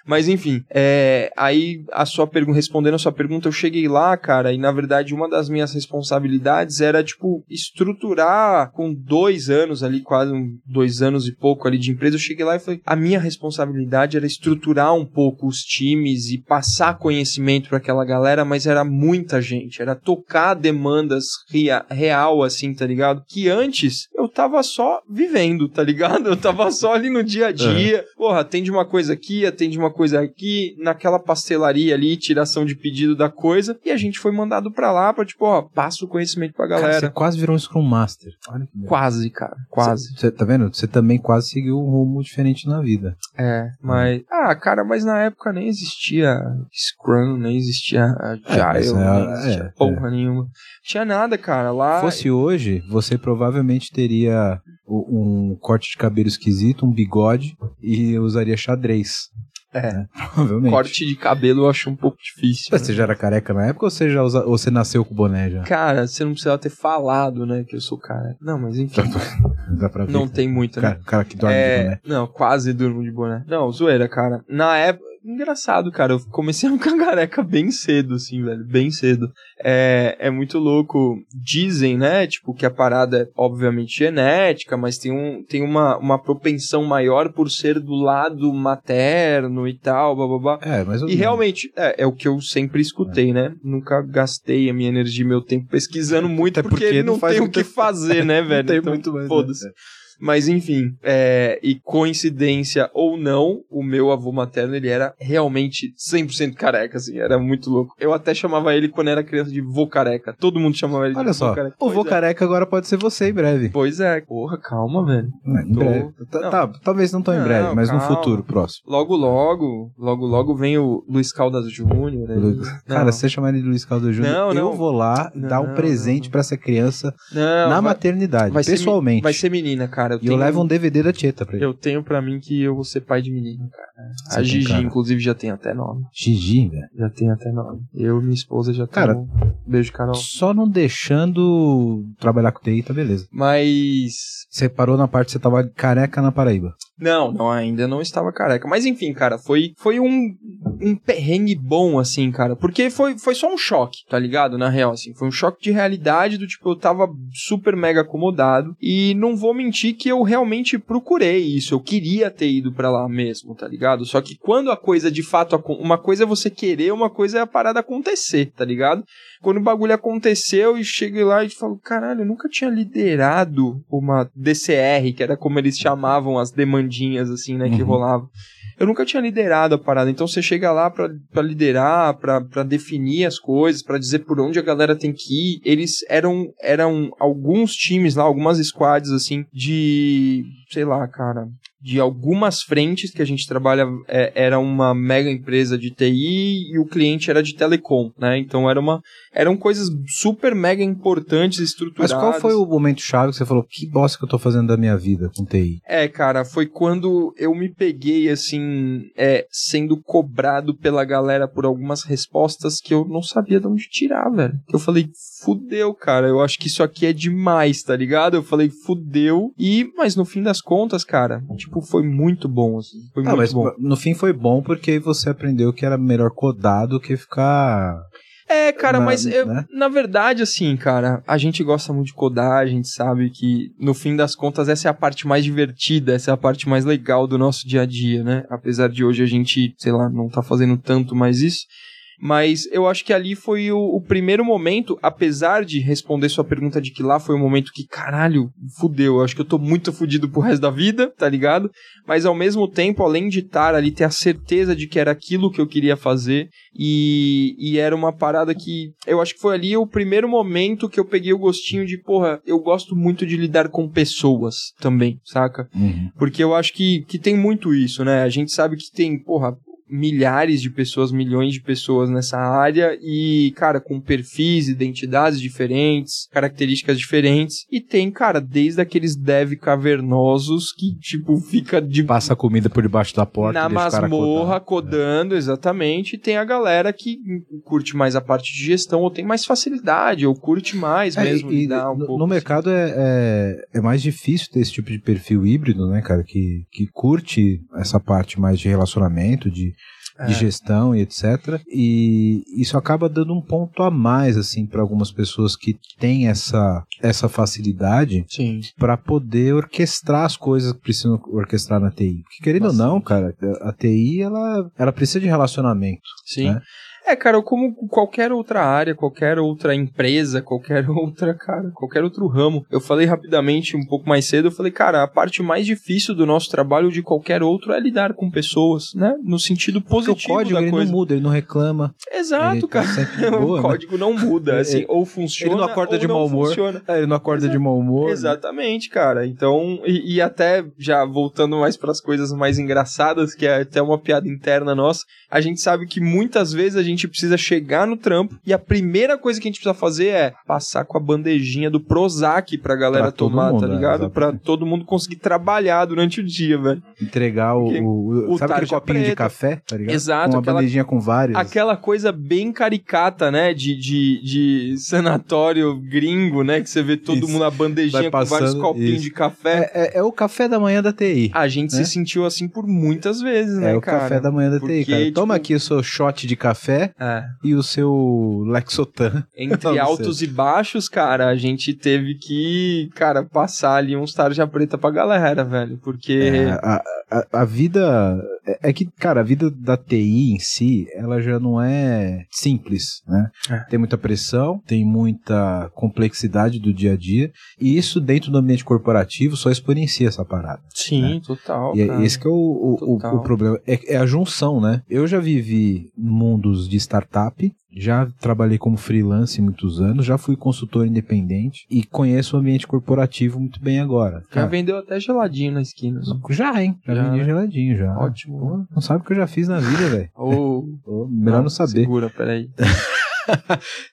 Mas enfim, é, aí a sua pergunta, respondendo a sua pergunta, eu cheguei lá, cara, e na verdade uma das minhas responsabilidades era, tipo, estruturar com dois anos ali, quase um, dois anos e pouco ali de empresa, eu cheguei lá e falei, a minha responsabilidade era estruturar um pouco os times e passar conhecimento para aquela galera, mas era muita gente, era tocar demandas rea, real, assim, tá ligado? Que antes eu tava só vivendo, tá ligado? Eu tava só ali no dia a dia, é. porra, atende uma coisa aqui, atende uma coisa aqui, naquela pastelaria ali, tiração de pedido da coisa, e a gente foi mandado pra lá pra, tipo, ó, passa o conhecimento pra galera. Cara, você quase virou um Scrum Master. quase, cara, quase. Você tá vendo? Você também quase seguiu um rumo diferente na vida. É, mas... Ah, cara, mas na época nem existia Scrum, nem existia Agile, é, nem existia é, porra é. nenhuma. Tinha nada, cara, lá... Se fosse hoje, você provavelmente teria um corte de cabelo esquisito, um bigode e usaria xadrez. É, né? provavelmente. Corte de cabelo eu acho um pouco difícil. Mas né? você já era careca na época ou você, já usa, ou você nasceu com boné já? Cara, você não precisava ter falado, né, que eu sou careca. Não, mas enfim. Dá pra ver. Não tem muito, né? Cara, cara que dorme é... de boné. Não, quase durmo de boné. Não, zoeira, cara. Na época, engraçado, cara. Eu comecei a ficar careca bem cedo, assim, velho. Bem cedo. É, é muito louco. Dizem, né? Tipo, que a parada é obviamente genética, mas tem, um, tem uma, uma propensão maior por ser do lado materno e tal, babá. É, mas E realmente, é, é o que eu sempre escutei, é. né? Nunca gastei a minha energia e meu tempo pesquisando muito, porque, porque, não, não tem o que fazer, né, velho? não tem então, muito mais. Né? Foda-se. Né? Mas enfim, é, e coincidência ou não, o meu avô materno, ele era realmente 100% careca, assim, era muito louco. Eu até chamava ele, quando era criança, de vô careca. Todo mundo chamava ele de Olha vô só, careca. o vô é. careca agora pode ser você em breve. Pois é, porra, calma, velho. Em Tô- breve. Tá, Não. tá, talvez não tão em Não, breve, mas no calma. futuro próximo. Logo, logo, logo, logo vem o Luiz Caldas Júnior. né? Cara, Não. se você chamar ele de Luiz Caldo Júnior, Não, eu não. vou lá Não, dar um não, presente não. pra essa criança Não, na vai- maternidade, vai ser me- pessoalmente. vai ser menina, cara. E eu levo um DVD da Tieta pra ele. Eu tenho pra mim que eu vou ser pai de menino, cara. Você A tem Gigi, cara. inclusive, já tem até nome. Gigi, velho. Já tem até nome. Eu e minha esposa já Cara, temos. Beijo, Carol. Só não deixando trabalhar com TI, tá beleza. Mas. Você parou na parte que você tava careca na Paraíba. Não, não, ainda não estava careca. Mas enfim, cara, foi, foi um, um perrengue bom, assim, cara. Porque foi, foi só um choque, tá ligado? Na real, assim. Foi um choque de realidade do tipo, eu tava super mega acomodado. E não vou mentir que eu realmente procurei isso. Eu queria ter ido pra lá mesmo, tá ligado? Só que quando a coisa de fato. Uma coisa é você querer, uma coisa é a parada acontecer, tá ligado? Quando o bagulho aconteceu e cheguei lá e falo, caralho, eu nunca tinha liderado uma DCR, que era como eles chamavam as demandinhas, assim, né, que Uhum. rolavam. Eu nunca tinha liderado a parada, então você chega lá pra liderar, pra definir as coisas, pra dizer por onde a galera tem que ir. Eles eram, eram alguns times lá, algumas squads, assim, de, sei lá, cara, de algumas frentes que a gente trabalha, é, era uma mega empresa de TI e o cliente era de telecom, né? Então era uma, eram coisas super mega importantes, Mas estruturadas. qual foi o momento chave que você falou, que bosta que eu tô fazendo da minha vida com TI? É, cara, foi quando eu me peguei, assim, é, sendo cobrado pela galera por algumas respostas que eu não sabia de onde tirar, velho. Eu falei, fudeu, cara, eu acho que isso aqui é demais, tá ligado? Eu falei, fudeu. E, mas no fim das contas, cara, tipo, foi muito bom, assim. Foi Ah, muito mas bom. no fim foi bom porque você aprendeu que era melhor codar do que ficar. É, cara, Na- mas eu- né? na verdade, assim, cara, a gente gosta muito de codar, a gente sabe que, no fim das contas, essa é a parte mais divertida, essa é a parte mais legal do nosso dia a dia, né? Apesar de hoje a gente, sei lá, não tá fazendo tanto mais isso. Mas eu acho que ali foi o, o primeiro momento, apesar de responder sua pergunta de que lá foi o momento que, caralho, fudeu, eu acho que eu tô muito fudido pro resto da vida, tá ligado? Mas ao mesmo tempo, além de estar ali, ter a certeza de que era aquilo que eu queria fazer, e, e era uma parada que eu acho que foi ali o primeiro momento que eu peguei o gostinho de, porra, eu gosto muito de lidar com pessoas também, saca? Uhum. Porque eu acho que, que tem muito isso, né? A gente sabe que tem, porra, milhares de pessoas, milhões de pessoas nessa área e, cara, com perfis, identidades diferentes, características diferentes. E tem, cara, desde aqueles dev cavernosos que, tipo, fica de Passa a comida por debaixo da porta. na masmorra, codando, exatamente. E tem a galera que curte mais a parte de gestão, ou tem mais facilidade, ou curte mais É, mesmo. e um no, pouco, no assim. mercado é, é, é mais difícil ter esse tipo de perfil híbrido, né, cara? Que, que curte essa parte mais de relacionamento, de, de É. gestão e etc. E isso acaba dando um ponto a mais, assim, para algumas pessoas que têm essa, essa facilidade para poder orquestrar as coisas que precisam orquestrar na TI. Porque querendo ou não, cara, a TI ela, ela precisa de relacionamento. Sim. né? É, cara, como qualquer outra área, qualquer outra empresa, qualquer outra, cara, qualquer outro ramo. Eu falei rapidamente um pouco mais cedo, eu falei, cara, a parte mais difícil do nosso trabalho de qualquer outro é lidar com pessoas, né? No sentido Porque o positivo código da ele coisa. não muda, ele não reclama. Exato, tá cara. sempre de o boa, né? código não muda, assim, Ele- ou funciona ele não acorda ou de não mau humor. funciona. É, Ele não acorda de mau humor. né? Exatamente, cara. Então, e, e até já voltando mais para as coisas mais engraçadas, que é até uma piada interna nossa, a gente sabe que muitas vezes a gente precisa chegar no trampo e a primeira coisa que a gente precisa fazer é passar com a bandejinha do Prozac pra galera Pra tomar, mundo, tá é, ligado? pra exatamente. todo mundo conseguir trabalhar durante o dia, velho. Entregar o, o- o sabe aquele copinho de preta. café, tá ligado? Exato, Com uma aquela- bandejinha com vários. Aquela coisa bem caricata, né? De, de, de sanatório gringo, né? Que você vê todo Isso. mundo a bandejinha Vai com vários passando, copinhos isso. de café. É, é- é o café da manhã da TI. A gente né? se sentiu assim por muitas vezes, né, é o cara? café da manhã da TI, Porque, cara. Toma tipo, aqui o seu shot de café É. e o seu Lexotan. Entre altos e baixos, cara, a gente teve que, cara, passar ali uns tarja preta pra galera, velho. Porque. É, a, a, a vida. É, é que, cara, a vida da TI em si, ela já não é simples, né? É. Tem muita pressão, tem muita complexidade do dia a dia, e isso dentro do ambiente corporativo só exponencia essa parada. Sim, total. E é cara. esse que é o, o, o- o problema. É, é a junção, né? Eu já vivi mundos de startup, já trabalhei como freelance muitos anos, já fui consultor independente e conheço o ambiente corporativo muito bem agora. Já Cara, vendeu até geladinho na esquina. já, hein? Já, Já, vendi né? geladinho já. Ótimo. Pô, não sabe o que eu já fiz na vida, velho. Ou. Melhor não saber. Segura, peraí.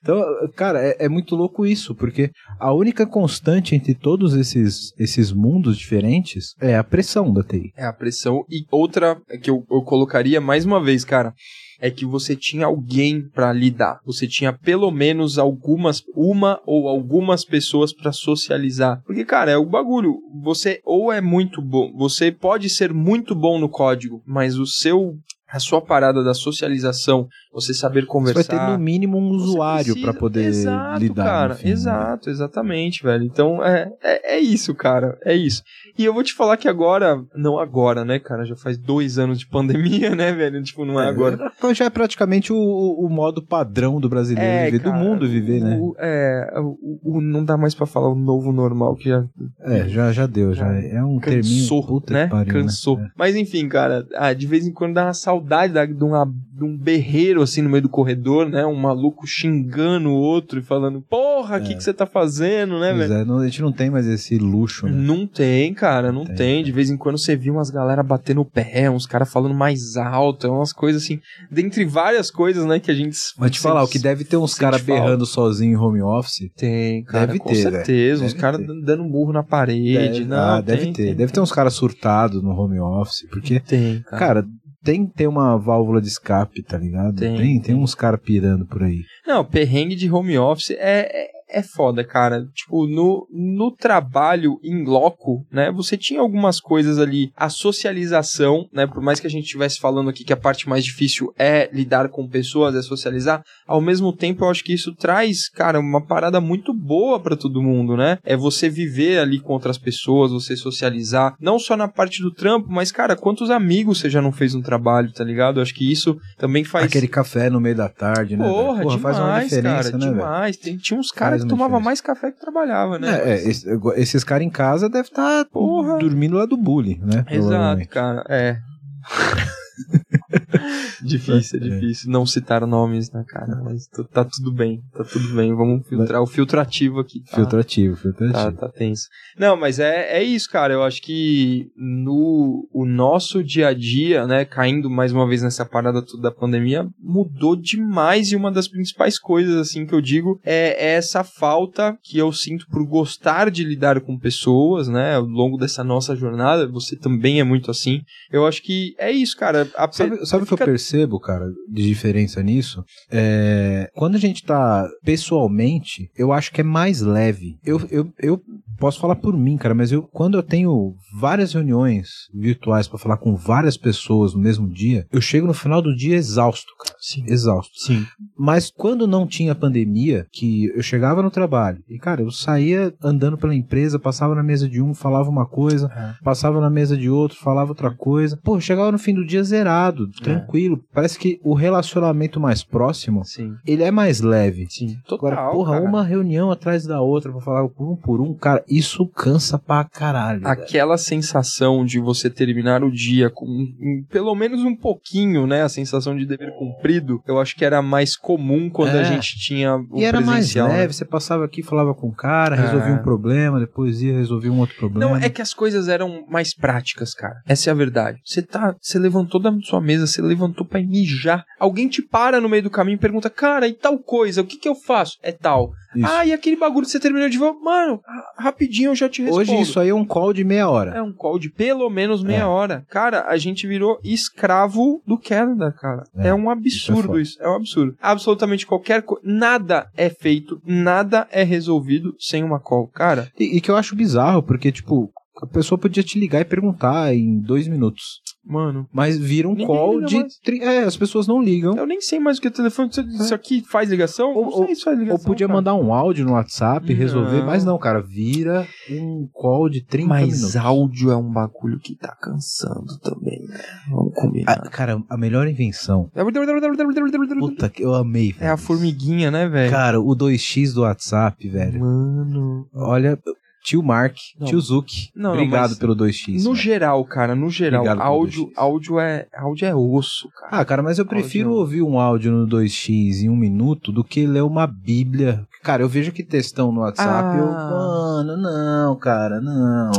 Então, cara, é, é muito louco isso, porque a única constante entre todos esses, esses mundos diferentes é a pressão da TI. É a pressão. E outra que eu, eu colocaria mais uma vez, cara, é que você tinha alguém pra lidar. Você tinha pelo menos algumas, uma ou algumas pessoas pra socializar. Porque, cara, é o bagulho. Você ou é muito bom, você pode ser muito bom no código, mas o seu. A sua parada da socialização, você saber Você conversar. vai ter no mínimo um Você usuário pra poder Exato, lidar. cara. né? exato, exatamente, velho. Então é, é, é isso, cara. É isso. E eu vou te falar que agora, não agora, né, cara? Já faz dois anos de pandemia, né, velho? Tipo, não é, agora. Então já é praticamente o, o- modo padrão do brasileiro viver, do cara, mundo viver, né? o- é, o, o- não dá mais pra falar o novo normal, que já É, já, já deu, já é um terminho. cansou, Puta né? pariu, né? cansou. Mas enfim, cara, ah, de vez em quando dá uma saudade da- de, uma- um berreiro assim no meio do corredor, né? Um maluco xingando o outro e falando, porra, o que, que você tá fazendo, né, velho? é, não- a gente não tem mais esse luxo, né? Não tem, cara, não Tem. tem. De vez em quando você viu umas galera batendo o pé, uns caras falando mais alto, umas coisas assim, dentre várias coisas, né, que a gente. Mas te falar, o que deve ter uns caras berrando sozinho em home office. Tem, cara, Deve com ter, certeza. Uns Deve caras dando um burro na parede. Deve, não, ah, deve tem, ter. tem, deve ter uns caras surtados no home office, porque, Tem, cara. cara, tem que ter uma válvula de escape, tá ligado? Tem, tem, tem uns caras pirando por aí. Não, perrengue de home office é, é, foda, cara. Tipo, no, no trabalho em loco, né? Você tinha algumas coisas ali. A socialização, né? Por mais que a gente estivesse falando aqui que a parte mais difícil é lidar com pessoas, é socializar. Ao mesmo tempo, eu acho que isso traz, cara, uma parada muito boa pra todo mundo, né? É você viver ali com outras pessoas, você socializar. Não só na parte do trampo, mas, cara, quantos amigos você já não fez no trabalho, tá ligado? Eu acho que isso também faz. Aquele café no meio da tarde, né? velho? Porra, demais, faz uma diferença, cara, né, demais. Tem, tinha uns caras Faz que diferença. mais café que trabalhava, né? É, é, esse- esses caras em casa devem estar Porra. dormindo lá do bullying, né? Exato, cara, é. difícil, é É. difícil não citar nomes, né, cara? Mas tá tudo bem, tá tudo bem. Vamos filtrar o filtro ativo aqui. Tá? Filtrativo, filtrativo. Tá, tá tenso. Não, mas é, é isso, cara. Eu acho que no o nosso dia a dia, né, caindo mais uma vez nessa parada toda da pandemia, mudou demais. E uma das principais coisas, assim, que eu digo é, é essa falta que eu sinto por gostar de lidar com pessoas, né, ao longo dessa nossa jornada. Você também é muito assim. Eu acho que é isso, cara. A pe- Sabe, sabe o que eu fica- percebo, cara, de diferença nisso? É, quando a gente tá pessoalmente, eu acho que é mais leve. Eu, eu, eu posso falar por mim, cara, mas eu, quando eu tenho várias reuniões virtuais pra falar com várias pessoas no mesmo dia, eu chego no final do dia exausto, cara. Sim. Exausto. Sim. Mas quando não tinha pandemia, que eu chegava no trabalho e, cara, eu saía andando pela empresa, passava na mesa de um, falava uma coisa, passava na mesa de outro, falava outra coisa. Pô, chegava no fim do dia zerado, tranquilo. Parece que o relacionamento mais próximo, Sim. ele é mais leve. Sim. Total, Agora, porra, cara. uma reunião atrás da outra pra falar um por um, cara, isso cansa pra caralho. velho. aquela sensação de você terminar o dia com um- pelo menos um pouquinho, né? A sensação de dever cumprido, eu acho que era mais comum quando É. a gente tinha o E era mais né? leve, você passava aqui, falava com o cara, resolvia É. um problema, depois ia resolver um outro problema. Não, é que as coisas eram mais práticas, cara. Essa é a verdade. Você tá, você levantou da sua mesa, você levantou pra ir mijar. Alguém te para no meio do caminho e pergunta: "Cara, e tal coisa, o que que eu faço?" É tal. Isso. Ah, e aquele bagulho que você terminou de ver, mano, ra- rapidinho eu já te respondo. Hoje isso aí é um call de meia hora. É um call de pelo menos meia É. hora. Cara, a gente virou escravo do calendar, cara. É, É, um isso é absurdo isso. É, um absurdo. Absolutamente qualquer coisa. Nada é feito, nada é resolvido sem uma call. Cara, E, e que eu acho bizarro, porque, tipo, a pessoa podia te ligar e perguntar em dois minutos. Mano, Mas vira um Ninguém call de. tri- É, as pessoas não ligam. eu nem sei mais o que é telefone. Isso- Isso aqui faz ligação? Ou- não sei se faz Ou ligação. podia cara. mandar um áudio no WhatsApp e resolver, mas não, cara, vira um call de 30 Mas minutos. áudio é um bagulho que tá cansando também, né? Vamos combinar. Ah, cara, a melhor invenção. Puta que eu amei, velho. É a formiguinha, né, velho? Cara, o 2x do WhatsApp, velho. Mano. Olha, tio Mark, Não. tio Zuki, Não, não, obrigado mas pelo 2x. No geral, cara, no geral, Obrigado áudio, 2x. áudio, é, áudio é osso, cara. Ah, cara, mas eu prefiro Áudio. ouvir um áudio no 2x em um minuto do que ler uma bíblia. Cara, eu vejo que textão no WhatsApp, eu, Ah. mano, não, cara, não.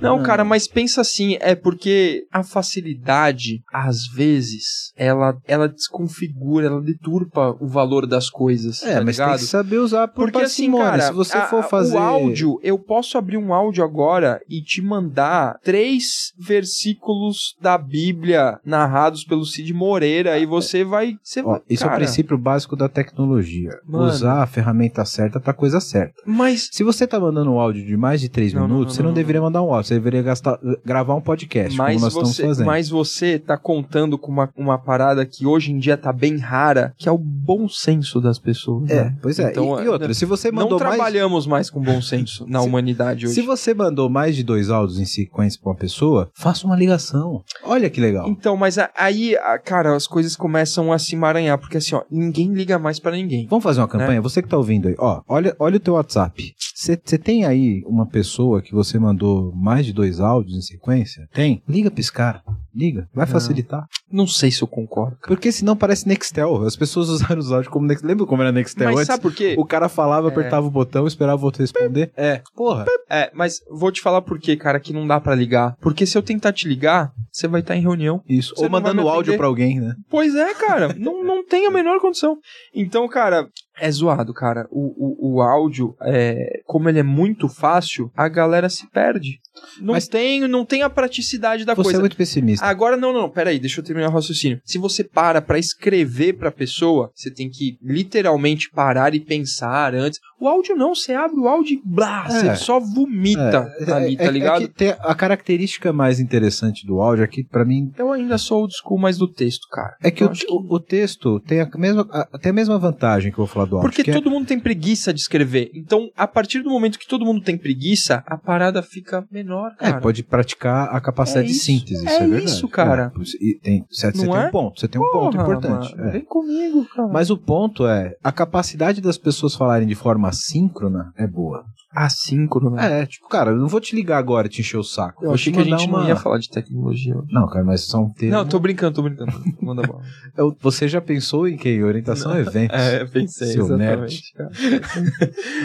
Não, cara, mas pensa assim, é porque a facilidade, às vezes, ela, ela desconfigura, ela deturpa o valor das coisas, É, tá mas tem ligado? que saber usar por Porque assim, cara, se você a- for fazer o áudio, eu posso abrir um áudio agora e te mandar três versículos da Bíblia narrados pelo Cid Moreira e você vai, você Ó, vai, isso é o princípio básico da tecnologia. Mano. Usar a ferramenta certa pra coisa certa. Mas Se você tá mandando um áudio de mais de 3 Não, minutos, não, você não, não, deveria mandar um áudio, você deveria gastar- gravar um podcast, mas como nós você, estamos fazendo. mas você tá contando com uma, uma parada que hoje em dia tá bem rara, que é o bom senso das pessoas. É, né? pois é. Então, e, e outra, se você Não mandou mais... trabalhamos mais com bom senso na Se- humanidade hoje. Se você mandou mais de dois áudios em sequência pra uma pessoa, faça uma ligação. Olha que legal. Então, mas aí, cara, as coisas começam a se emaranhar, porque assim, ó, ninguém liga mais pra ninguém. Vamos fazer Né? uma campanha? Você que tá ouvindo aí, ó, olha, olha o teu WhatsApp. Você tem aí uma pessoa que você mandou mais de dois áudios em sequência? Tem? Liga pra esse cara. Liga. Vai Não. facilitar. Não sei se eu concordo. cara. Porque senão parece Nextel. As pessoas usaram os áudios como Nextel. Lembra como era Nextel Mas antes? sabe por quê? O cara falava, É. apertava o botão, esperava o outro responder. É. Porra. É, mas vou te falar por quê, cara, que não dá pra ligar. Porque se eu tentar te ligar, você vai estar em reunião. Isso. Você Ou mandando áudio pra alguém, né? Pois é, cara. não, não tem a menor condição. Então, cara, é zoado, cara. O, o, o áudio, é, como ele é muito fácil, a galera se perde. Não, Mas- tem, não tem a praticidade da Você coisa. é muito pessimista. Agora, não, não, peraí, deixa eu terminar o raciocínio. Se você para pra escrever pra pessoa, você tem que literalmente parar e pensar antes. O áudio não, você abre o áudio e blá, É. você só vomita É, ali, é- tá é ligado? que tem a característica mais interessante do áudio aqui, pra mim, Eu ainda sou old school mais do texto, cara. é que o, acho o- texto tem a mesma, a, tem a mesma vantagem que eu vou falar do áudio. Porque que é- todo mundo tem preguiça de escrever. Então, a partir do momento que todo mundo tem preguiça, a parada fica menor, É, cara. pode praticar a capacidade É de síntese, é isso é verdade. isso, cara. É, tem, você tem é? um ponto, você tem um ponto Porra, importante. mano, é. Vem comigo, cara. Mas o ponto é, a capacidade das pessoas falarem de forma assíncrona é boa. Assíncrono, né? É, tipo, cara, eu não vou te ligar agora e te encher o saco. Eu vou achei que a gente uma... não ia falar de tecnologia. hoje. Não, cara, mas são termos... Não, tô brincando, tô brincando. Manda bola. Eu- Você já pensou em que? Orientação a eventos. É, pensei, Seu exatamente. Cara.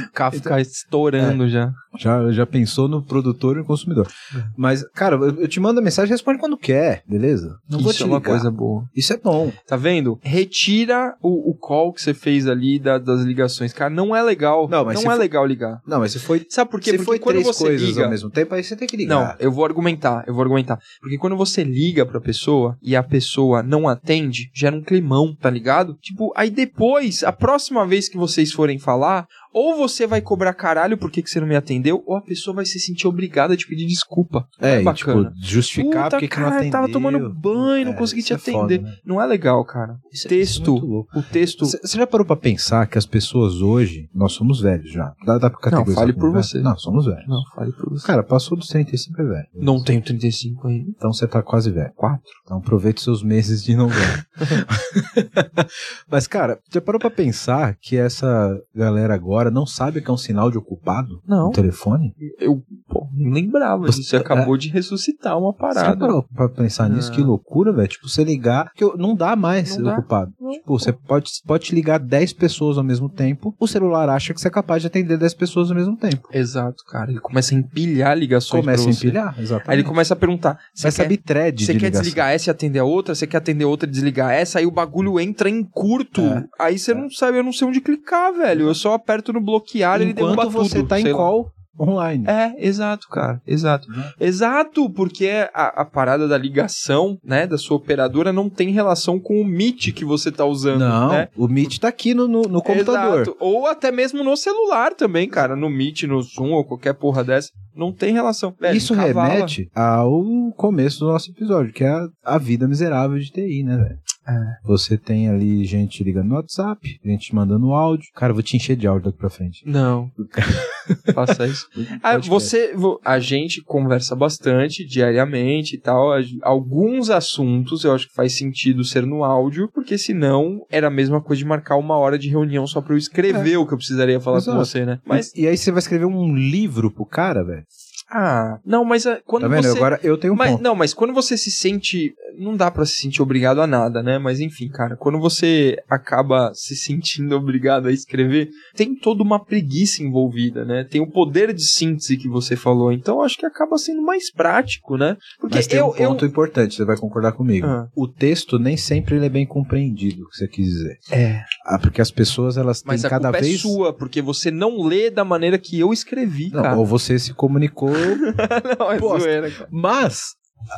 O carro fica estourando já. Já, já pensou no produtor e no consumidor. É. Mas, cara, eu, eu te mando a mensagem responde quando quer, beleza? Não vou Isso te é uma ligar. coisa boa. Isso é bom. Tá vendo? Retira o, o call que você fez ali da- das ligações. Cara, não é legal. Não, mas se é for- legal ligar. Não, mas se foi, Sabe por quê? se Porque foi quando três você coisas liga... ao mesmo tempo, aí você tem que Não, ligar. eu vou argumentar, eu vou argumentar. Porque quando você liga pra pessoa e a pessoa não atende, gera um climão, tá ligado? Tipo, aí depois, a próxima vez que vocês forem falar, ou você vai cobrar caralho por que que você não me atendeu, ou a pessoa vai se sentir obrigada de pedir desculpa. É, é e, bacana. tipo, justificar Puta, porque que não cara, atendeu. tava tomando banho, não É, consegui te isso é foda, atender. né? Não é legal, cara. Isso é- texto, isso é muito louco. o texto... Você já parou pra pensar que as pessoas hoje, nós somos velhos já. Dá, dá pra categorizar fale como por velho? você. Não, somos velhos. Não, fale por você. Cara, passou dos 35 é velho. Não tenho 35 ainda. Então você tá quase velho. Quatro. Então aproveite seus meses de não velho. Mas, cara, já parou pra pensar que essa galera agora não sabe que é um sinal de ocupado Não. no telefone? Eu pô, lembrava Você- disso. Você acabou de ressuscitar uma Você parada. parou pra pensar nisso? Não. Que loucura, velho. Tipo, você ligar, que não dá mais Não dá. ocupado. Não. Tipo, você pode, pode te ligar 10 pessoas ao mesmo tempo, o celular acha que você é capaz de atender 10 pessoas ao mesmo tempo. Exato, cara. Ele começa a empilhar ligações Começa a você. empilhar, exatamente. Aí ele começa a perguntar: você Vai quer, saber thread você de quer ligação. desligar essa e atender a outra? Você quer atender outra e desligar essa? Aí o bagulho entra em curto. É. Aí você não sabe, eu não sei onde clicar, velho. Eu só aperto no bloquear e ele derruba Enquanto você tudo. tá em sei lá. call online. É, exato, cara. Exato. Uhum. Exato, porque a, a parada da ligação, né, da sua operadora não tem relação com o Meet que você tá usando, Não, né? o Meet tá aqui no, no, no computador. Exato. Ou até mesmo no celular também, cara. No Meet, no Zoom ou qualquer porra dessa. Não tem relação. Velho, Isso cavala- remete ao começo do nosso episódio, que é a, a vida miserável de TI, né, velho? É. Você tem ali gente ligando no WhatsApp, gente mandando áudio. Cara, eu vou te encher de áudio daqui pra frente. Não. Faça isso. Ah, você, vo- a gente conversa bastante diariamente e tal. Alguns assuntos eu acho que faz sentido ser no áudio, porque senão era a mesma coisa de marcar uma hora de reunião só pra eu escrever o que eu precisaria falar com Exato. você, né? Mas, E, e aí você vai escrever um livro pro cara, velho? Ah, não, mas ah, quando Tá vendo? você. Agora eu tenho um mas, ponto. não, mas quando você se sente. Não dá pra se sentir obrigado a nada, né? Mas enfim, cara, quando você acaba se sentindo obrigado a escrever, tem toda uma preguiça envolvida, né? Tem o poder de síntese que você falou. Então eu acho que acaba sendo mais prático, né? Porque Mas tem eu. um ponto importante, você vai concordar comigo. Ah. O texto nem sempre ele é bem compreendido, o que você quis dizer. eu... É. Ah, porque as pessoas, elas têm Mas a cada culpa vez... é sua, porque você não lê da maneira que eu escrevi, Não, cara. ou você se comunicou... não, é Bosta. zoeira, cara. mas,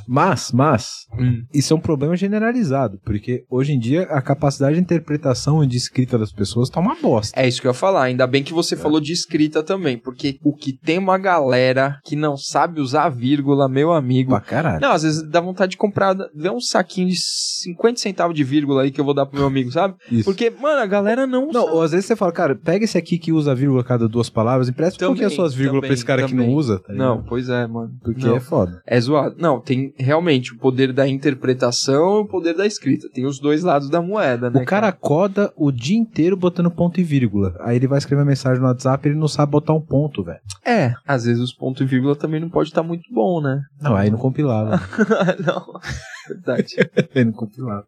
mas, mas... Hum. Isso é um problema generalizado, porque hoje em dia a capacidade de interpretação e de escrita das pessoas tá uma bosta. É isso que eu ia falar. Ainda bem que você falou de escrita também, porque o que tem uma galera que não sabe usar vírgula, meu amigo. Pra caralho. Não, às vezes dá vontade de comprar, ver um saquinho de 50 centavos de vírgula aí que eu vou dar pro meu amigo, sabe? Isso. Porque, mano, a galera não. Não, sabe. ou às vezes você fala, cara, pega esse aqui que usa vírgula a cada duas palavras, empresta um Também, pouquinho as suas vírgulas pra também, esse cara que não também. usa. tá? Não, pois é, mano. Porque Não. é foda. É zoado. Não, tem realmente o poder da interpretação e o poder da escrita. Tem os dois lados da moeda, né? o cara acorda o dia inteiro botando ponto e vírgula. Aí ele vai escrever uma mensagem no WhatsApp e ele não sabe botar um ponto, velho. É, às vezes os pontos e vírgula também não pode estar muito bom, né? Não, aí não compilava. não. Verdade. aí não compilava.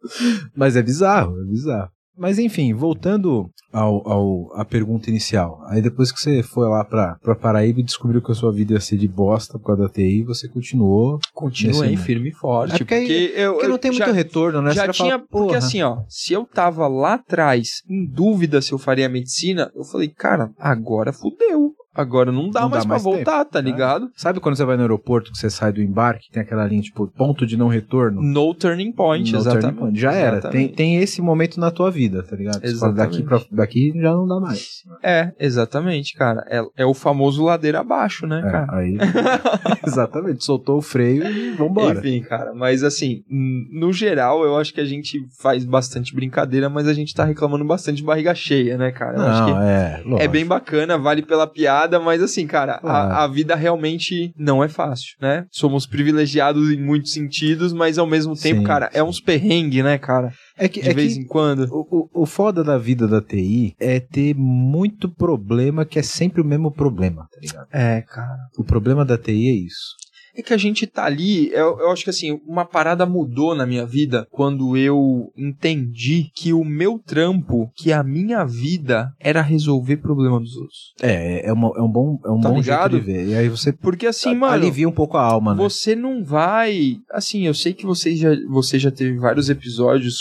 Mas é bizarro, é bizarro. Mas enfim, voltando ao, ao, à pergunta inicial. Aí depois que você foi lá pra, pra Paraíba e descobriu que a sua vida ia ser de bosta por causa da TI, você continuou. Continuei firme e forte. É porque aí- eu, Porque eu não tem já, muito retorno, né? Já tinha, falar, porque assim, ó, se eu tava lá atrás em dúvida se eu faria medicina, eu falei, cara, agora fudeu. Agora não dá Não mais dá pra mais voltar, tá né? ligado? Sabe quando você vai no aeroporto que você sai do embarque, tem aquela linha tipo ponto de não retorno? No turning point, No exatamente. turning point. Já era. Tem, Exatamente. tem esse momento na tua vida, tá ligado? Você fala, daqui, pra, Exatamente. daqui já não dá mais. É, exatamente, cara. É, é o famoso ladeira abaixo, né, É, cara? aí, exatamente, soltou o freio e vambora. Enfim, cara, mas assim, no geral, eu acho que a gente faz bastante brincadeira, mas a gente tá reclamando bastante de barriga cheia, né, cara? Eu acho que Não, é, É bem bacana, vale pela piada, mas assim, cara, a, a vida realmente não é fácil, né? Somos privilegiados em muitos sentidos, mas ao mesmo tempo, Sim, cara, é uns perrengue, né, cara? É que, De é vez que em quando. o, o, o foda da vida da TI é ter muito problema que é sempre o mesmo problema, tá ligado? É, cara. O problema da TI é isso. É que a gente tá ali, eu, eu acho que assim, uma parada mudou na minha vida quando eu entendi que o meu trampo, que a minha vida, era resolver problema dos outros. É, é, uma- é um bom, é um Tá bom ligado? jeito de ver. E aí você Porque assim, mano. alivia um pouco a alma, né? Você não vai. Assim, eu sei que você já, você já teve vários episódios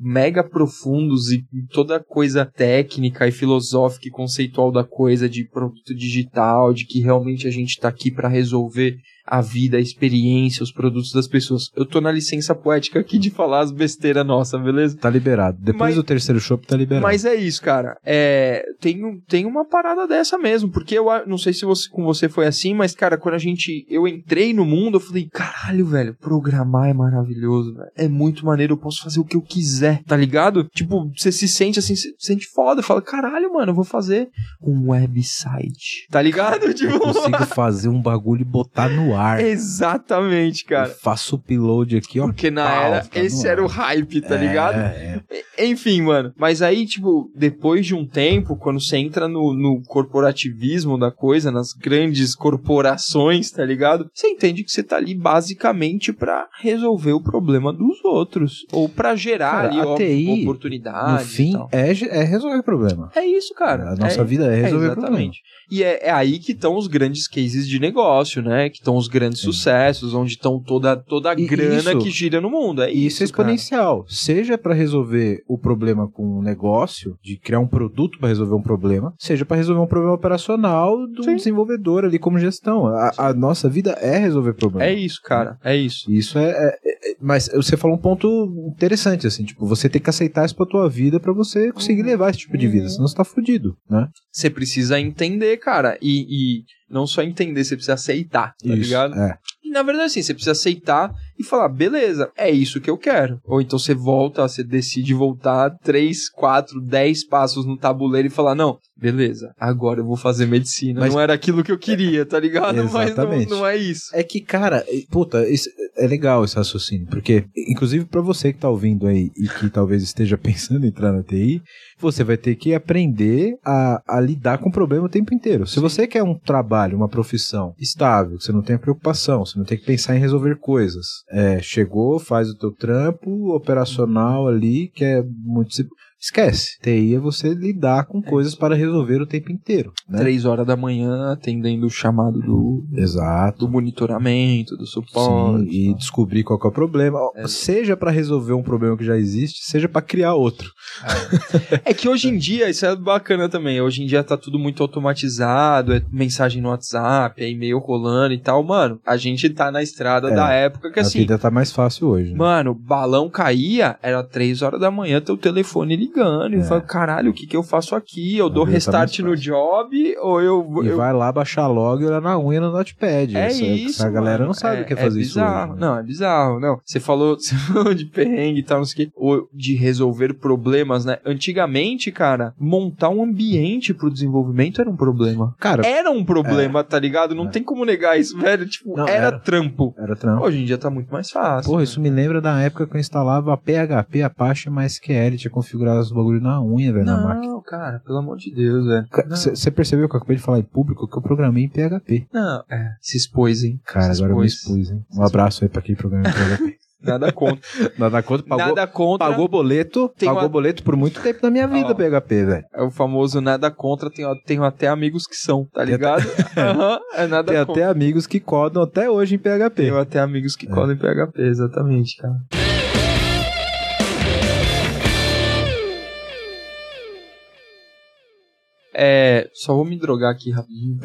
mega profundos e toda coisa técnica e filosófica e conceitual da coisa de produto digital, de que realmente a gente tá aqui pra resolver a vida, a experiência, os produtos das pessoas. Eu tô na licença poética aqui de falar as besteiras nossa, beleza? Tá liberado. Depois Mas- do terceiro chopp tá liberado. Mas é isso, cara. É, tem, tem uma parada dessa mesmo, porque eu não sei se você, com você foi assim, mas, cara, quando a gente. Eu entrei no mundo, eu falei, caralho, velho, programar é maravilhoso, velho. É muito maneiro, eu posso fazer o que eu quiser, tá ligado? Tipo, você se sente assim, se sente foda, fala, caralho, mano, eu vou fazer um website. Tá ligado? Eu Tipo. consigo fazer um bagulho e botar no ar. Exatamente, cara. Eu faço o upload aqui, ó. Porque na pau, era, no esse ar. era o hype, tá É, ligado? é. Enfim, mano. Mas aí, tipo, depois de um tempo, quando você entra no, no corporativismo da coisa, nas grandes corporações, tá ligado? Você entende que você tá ali basicamente pra resolver o problema dos outros. Ou pra gerar Cara, ali, a TI, No oportunidades. e fim, é, é resolver problema. É isso, cara. a nossa é, vida é resolver problema. exatamente. E é, é aí que estão os grandes cases de negócio, né? Que estão os grandes Sim. sucessos, onde estão toda, toda a E grana isso- que gira no mundo. É isso, isso é exponencial. Seja para resolver o problema com um negócio, de criar um produto para resolver um problema, seja para resolver um problema operacional do Sim. desenvolvedor ali como gestão. A, a nossa vida é resolver problema. É isso, cara. É isso. Isso é, é- é- Mas você falou um ponto interessante, assim, tipo, você tem que aceitar isso pra tua vida pra você conseguir levar esse tipo de vida, senão você tá fudido, né? Você precisa entender, cara. E, e Não só entender, você precisa aceitar, tá Isso, ligado? É. E na verdade, assim, você precisa aceitar e falar, beleza, é isso que eu quero. Ou então você volta, você decide voltar três, quatro, dez passos no tabuleiro e falar, não, beleza, agora eu vou fazer medicina. Mas- Não era aquilo que eu queria, tá ligado? Mas Exatamente. não, não é isso. É que, cara, puta, isso- é legal esse raciocínio, porque, inclusive pra você que tá ouvindo aí e que talvez esteja pensando em entrar na TI, você vai ter que aprender a, a lidar com o problema o tempo inteiro. Se você quer um trabalho, uma profissão estável, você não tem preocupação, você não tem que pensar em resolver coisas, é, chegou, faz o teu trampo operacional ali, que é muito. Esquece. TI é você lidar com coisas para resolver o tempo inteiro. Né? Três horas da manhã, atendendo o chamado do, Exato. do monitoramento, do suporte. Sim, e descobrir qual é o problema. É. Seja pra resolver um problema que já existe, seja pra criar outro. É que hoje em dia, isso é bacana também. Hoje em dia tá tudo muito automatizado, é mensagem no WhatsApp, é e-mail rolando e tal. Mano, a gente tá na estrada É, da época que a assim. vida tá mais fácil hoje. né? Mano, balão caía, era três horas da manhã, teu telefone ligando. E É. eu falo, caralho, o que que eu faço aqui? Eu A dou tá restart no job ou eu. E eu... vai lá baixar logo e olhar na unha no notepad. É essa, isso. essa galera mano. não sabe é, o que é fazer é isso bizarro. hoje. né? Não, é bizarro. Não, você falou, você falou de perrengue e tal, não sei o quê. Ou de resolver problemas, né? Antigamente, cara, montar um ambiente pro desenvolvimento era um problema. Cara, Era um problema, tá ligado? Não É. tem como negar isso, velho. Tipo, Não, era, era. trampo. era trampo. Hoje em dia tá muito mais fácil. Porra, né? isso me lembra da época que eu instalava a PHP, Apache MySQL, tinha configurado os bagulho na unha, velho, na máquina. Não, cara, pelo amor de Deus, velho. Não. Você percebeu que eu acabei de falar em público que eu programei em PHP? Não, é, se expôs, hein? Cara, Se agora eu me expôs. expus, hein? Um abraço aí pra quem programa em PHP. Nada contra. Nada contra, pagou, Nada contra. pagou boleto, Tem pagou uma- boleto por muito tempo na minha vida, Ó. PHP, velho. É o famoso nada contra, tenho, tenho até amigos que são, tá ligado? Aham, é nada Tem contra. até amigos que codam até hoje em PHP. Tenho até amigos que É. codam em PHP, exatamente, cara. É, só vou me drogar aqui rapidinho.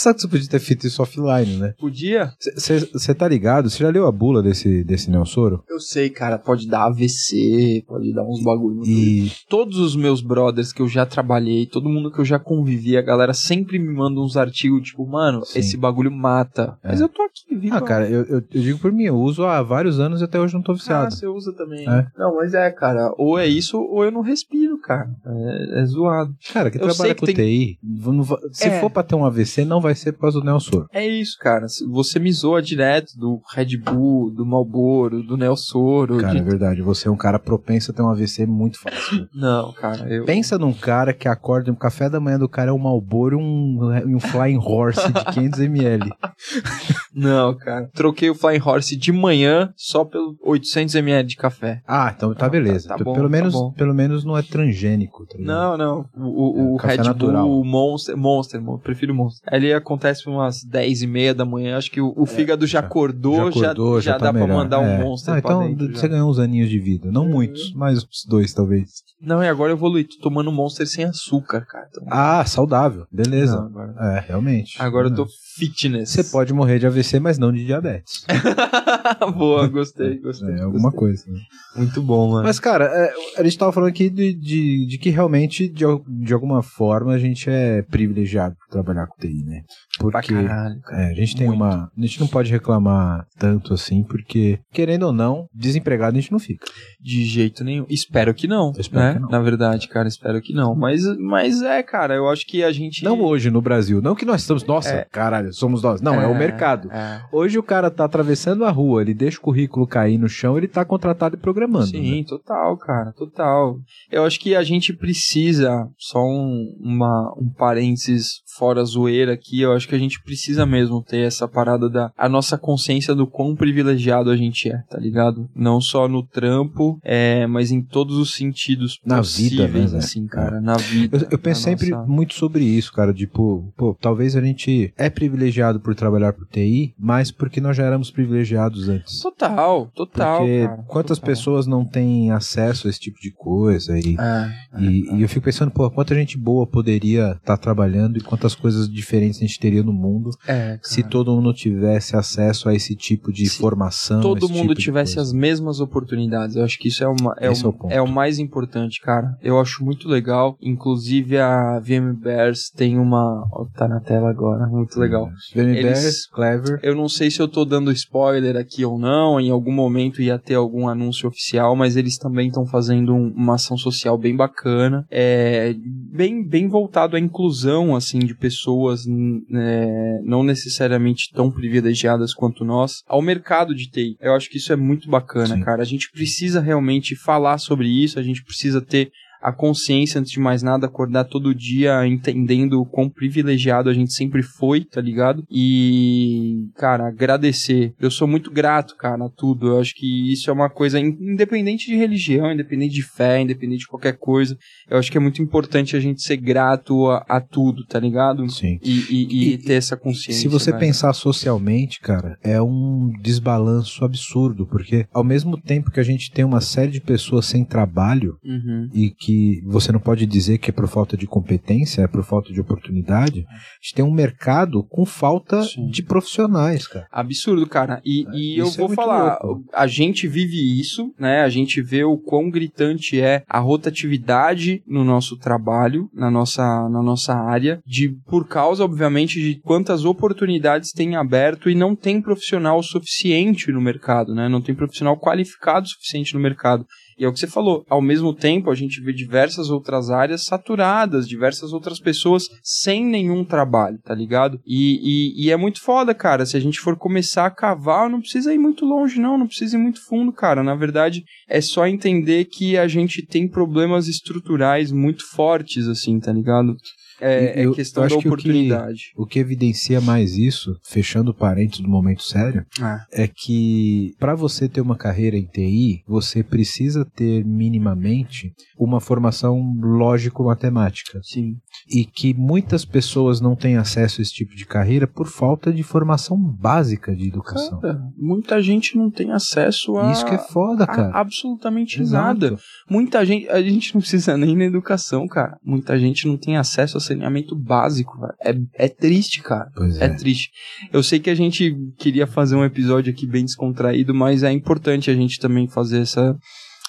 Sabe que você podia ter feito isso offline, né? Podia? Você tá ligado? Você já leu a bula desse, desse Neossoro? Eu sei, cara, pode dar AVC, pode dar uns bagulho. E Todos os meus brothers que eu já trabalhei, todo mundo que eu já convivi, a galera sempre me manda uns artigos, tipo, mano, Sim. esse bagulho mata. É. Mas eu tô aqui, vivo. Ah, cara, eu, eu, eu digo por mim, eu uso há vários anos e até hoje não tô Ah, viciado. você usa também. É. Não, mas é, cara, ou é isso ou eu não respiro, cara. É, é zoado. Cara, quem Eu trabalha que com tem- TI, va- se É. for pra ter um AVC, não vai ser por causa do Neossoro. É isso, cara. Você me zoa direto do Red Bull, do Malboro, do Nelsoro. Cara, de- é verdade, você é um cara propenso a ter um AVC muito fácil. Não, cara, eu. Pensa num cara que acorda, o café da manhã do cara é um Malboro e um, um Flying Horse de 500ml. Não, cara. Troquei o Flying Horse de manhã só pelo 800ml de café. Ah, então tá Ah, beleza. tá- tá bom, pelo, tá menos, pelo menos não é transgênico. Tá? Não, não. O, o, o É, café Red natural. Bull, o Monster, Monster, eu prefiro Monster. Acontece umas 10 e meia da manhã. Acho que o, o fígado já acordou, já, acordou, já, tá dá pra melhor. mandar É. um Monster Ah, pra então dentro. você já. ganhou uns aninhos de vida. Não muitos, mas uns dois talvez. Não, e agora eu evolui. Tô tomando Monster sem açúcar, cara. Então- Ah, saudável. Beleza. Não, agora... É, realmente. agora eu tô É. fitness. Você pode morrer de AVC, mas não de diabetes. Boa, gostei, gostei. É alguma gostei. coisa. né? Muito bom, mano. Mas, cara, é, a gente tava falando aqui de, de, de que realmente, de, de alguma forma, a gente é privilegiado por trabalhar com TI, né? Porque caralho, cara. é, a gente tem Muito. uma. A gente não pode reclamar tanto assim, porque, querendo ou não, desempregado a gente não fica. De jeito nenhum. Espero que não, Eu espero né? que não. Na verdade, cara, espero que não. Mas, mas é, cara, eu acho que a gente... Não hoje no Brasil. Não que nós estamos, nossa, É. caralho, somos nós. Não, é, o mercado. É. Hoje o cara tá atravessando a rua, ele deixa o currículo cair no chão, ele tá contratado e programando. Sim, né? total, cara, total. Eu acho que a gente precisa, só um, uma, um parênteses fora zoeira aqui, eu acho que a gente precisa mesmo ter essa parada da a nossa consciência do quão privilegiado a gente é, tá ligado? Não só no trampo, é, mas em todos os sentidos Na possíveis, vida, né, velho? assim, cara, na vida. Eu, eu penso sempre nossa- muito sobre isso, cara. Tipo, pô, talvez a gente é privilegiado por trabalhar por TI, mas porque nós já éramos privilegiados antes. Total, total, Porque cara, quantas total. pessoas não têm acesso a esse tipo de coisa? E, É, e, e eu fico pensando, pô, quanta gente boa poderia estar trabalhando e quantas coisas diferentes a gente teria no mundo É, se todo mundo tivesse acesso a esse tipo de Se formação. todo mundo tipo tivesse as mesmas oportunidades. Eu acho que isso é, uma, é, o, é o ponto. é o mais importante, cara. Eu acho muito legal. Inclusive a VM Bears tem uma. ó, tá na tela agora, muito legal. VMBR, Eles- Clever. Eu não sei se eu tô dando spoiler aqui ou não, em algum momento ia ter algum anúncio oficial, mas eles também estão fazendo um- uma ação social bem bacana, é, bem, bem voltado à inclusão, assim, de pessoas é, não necessariamente tão privilegiadas quanto nós, ao mercado de TI. Eu acho que isso é muito bacana, Sim. cara. A gente precisa realmente falar sobre isso, a gente precisa ter a consciência, antes de mais nada, acordar todo dia entendendo o quão privilegiado a gente sempre foi, tá ligado? E, cara, agradecer. Eu sou muito grato, cara, a tudo. Eu acho que isso é uma coisa, in- independente de religião, independente de fé, independente de qualquer coisa. Eu acho que é muito importante a gente ser grato a, a tudo, tá ligado? Sim. E, e- e E- ter essa consciência. Se você velho. pensar socialmente, cara, é um desbalanço absurdo, porque ao mesmo tempo que a gente tem uma série de pessoas sem trabalho Uhum. e que você não pode dizer que é por falta de competência, é por falta de oportunidade, a gente tem um mercado com falta Sim. de profissionais, cara. Absurdo, cara. E, e eu é vou muito falar, louco. a gente vive isso, né? A gente vê o quão gritante é a rotatividade no nosso trabalho, na nossa, na nossa área, de por causa, obviamente, de quantas oportunidades tem aberto e não tem profissional suficiente no mercado, né? Não tem profissional qualificado o suficiente no mercado. E é o que você falou. Ao mesmo tempo, a gente vê diversas outras áreas saturadas, diversas outras pessoas sem nenhum trabalho, tá ligado? E, e, e é muito foda, cara. Se a gente for começar a cavar, não precisa ir muito longe, não. Não precisa ir muito fundo, cara. Na verdade, é só entender que a gente tem problemas estruturais muito fortes, assim, tá ligado? É, eu- é questão eu da acho que o que- oportunidade. O que evidencia mais isso, fechando parênteses do momento sério, Ah, é que para você ter uma carreira em TI, você precisa ter minimamente uma formação lógico-matemática. sim. E que muitas pessoas não têm acesso a esse tipo de carreira por falta de formação básica de educação. Cara, muita gente não tem acesso a. Isso que é foda, cara. absolutamente Exato. nada. Muita gente, a gente não precisa nem na educação, cara. Muita gente não tem acesso a saneamento básico, velho. É, é triste, cara. Pois É é. triste. Eu sei que a gente queria fazer um episódio aqui bem descontraído, mas é importante a gente também fazer essa,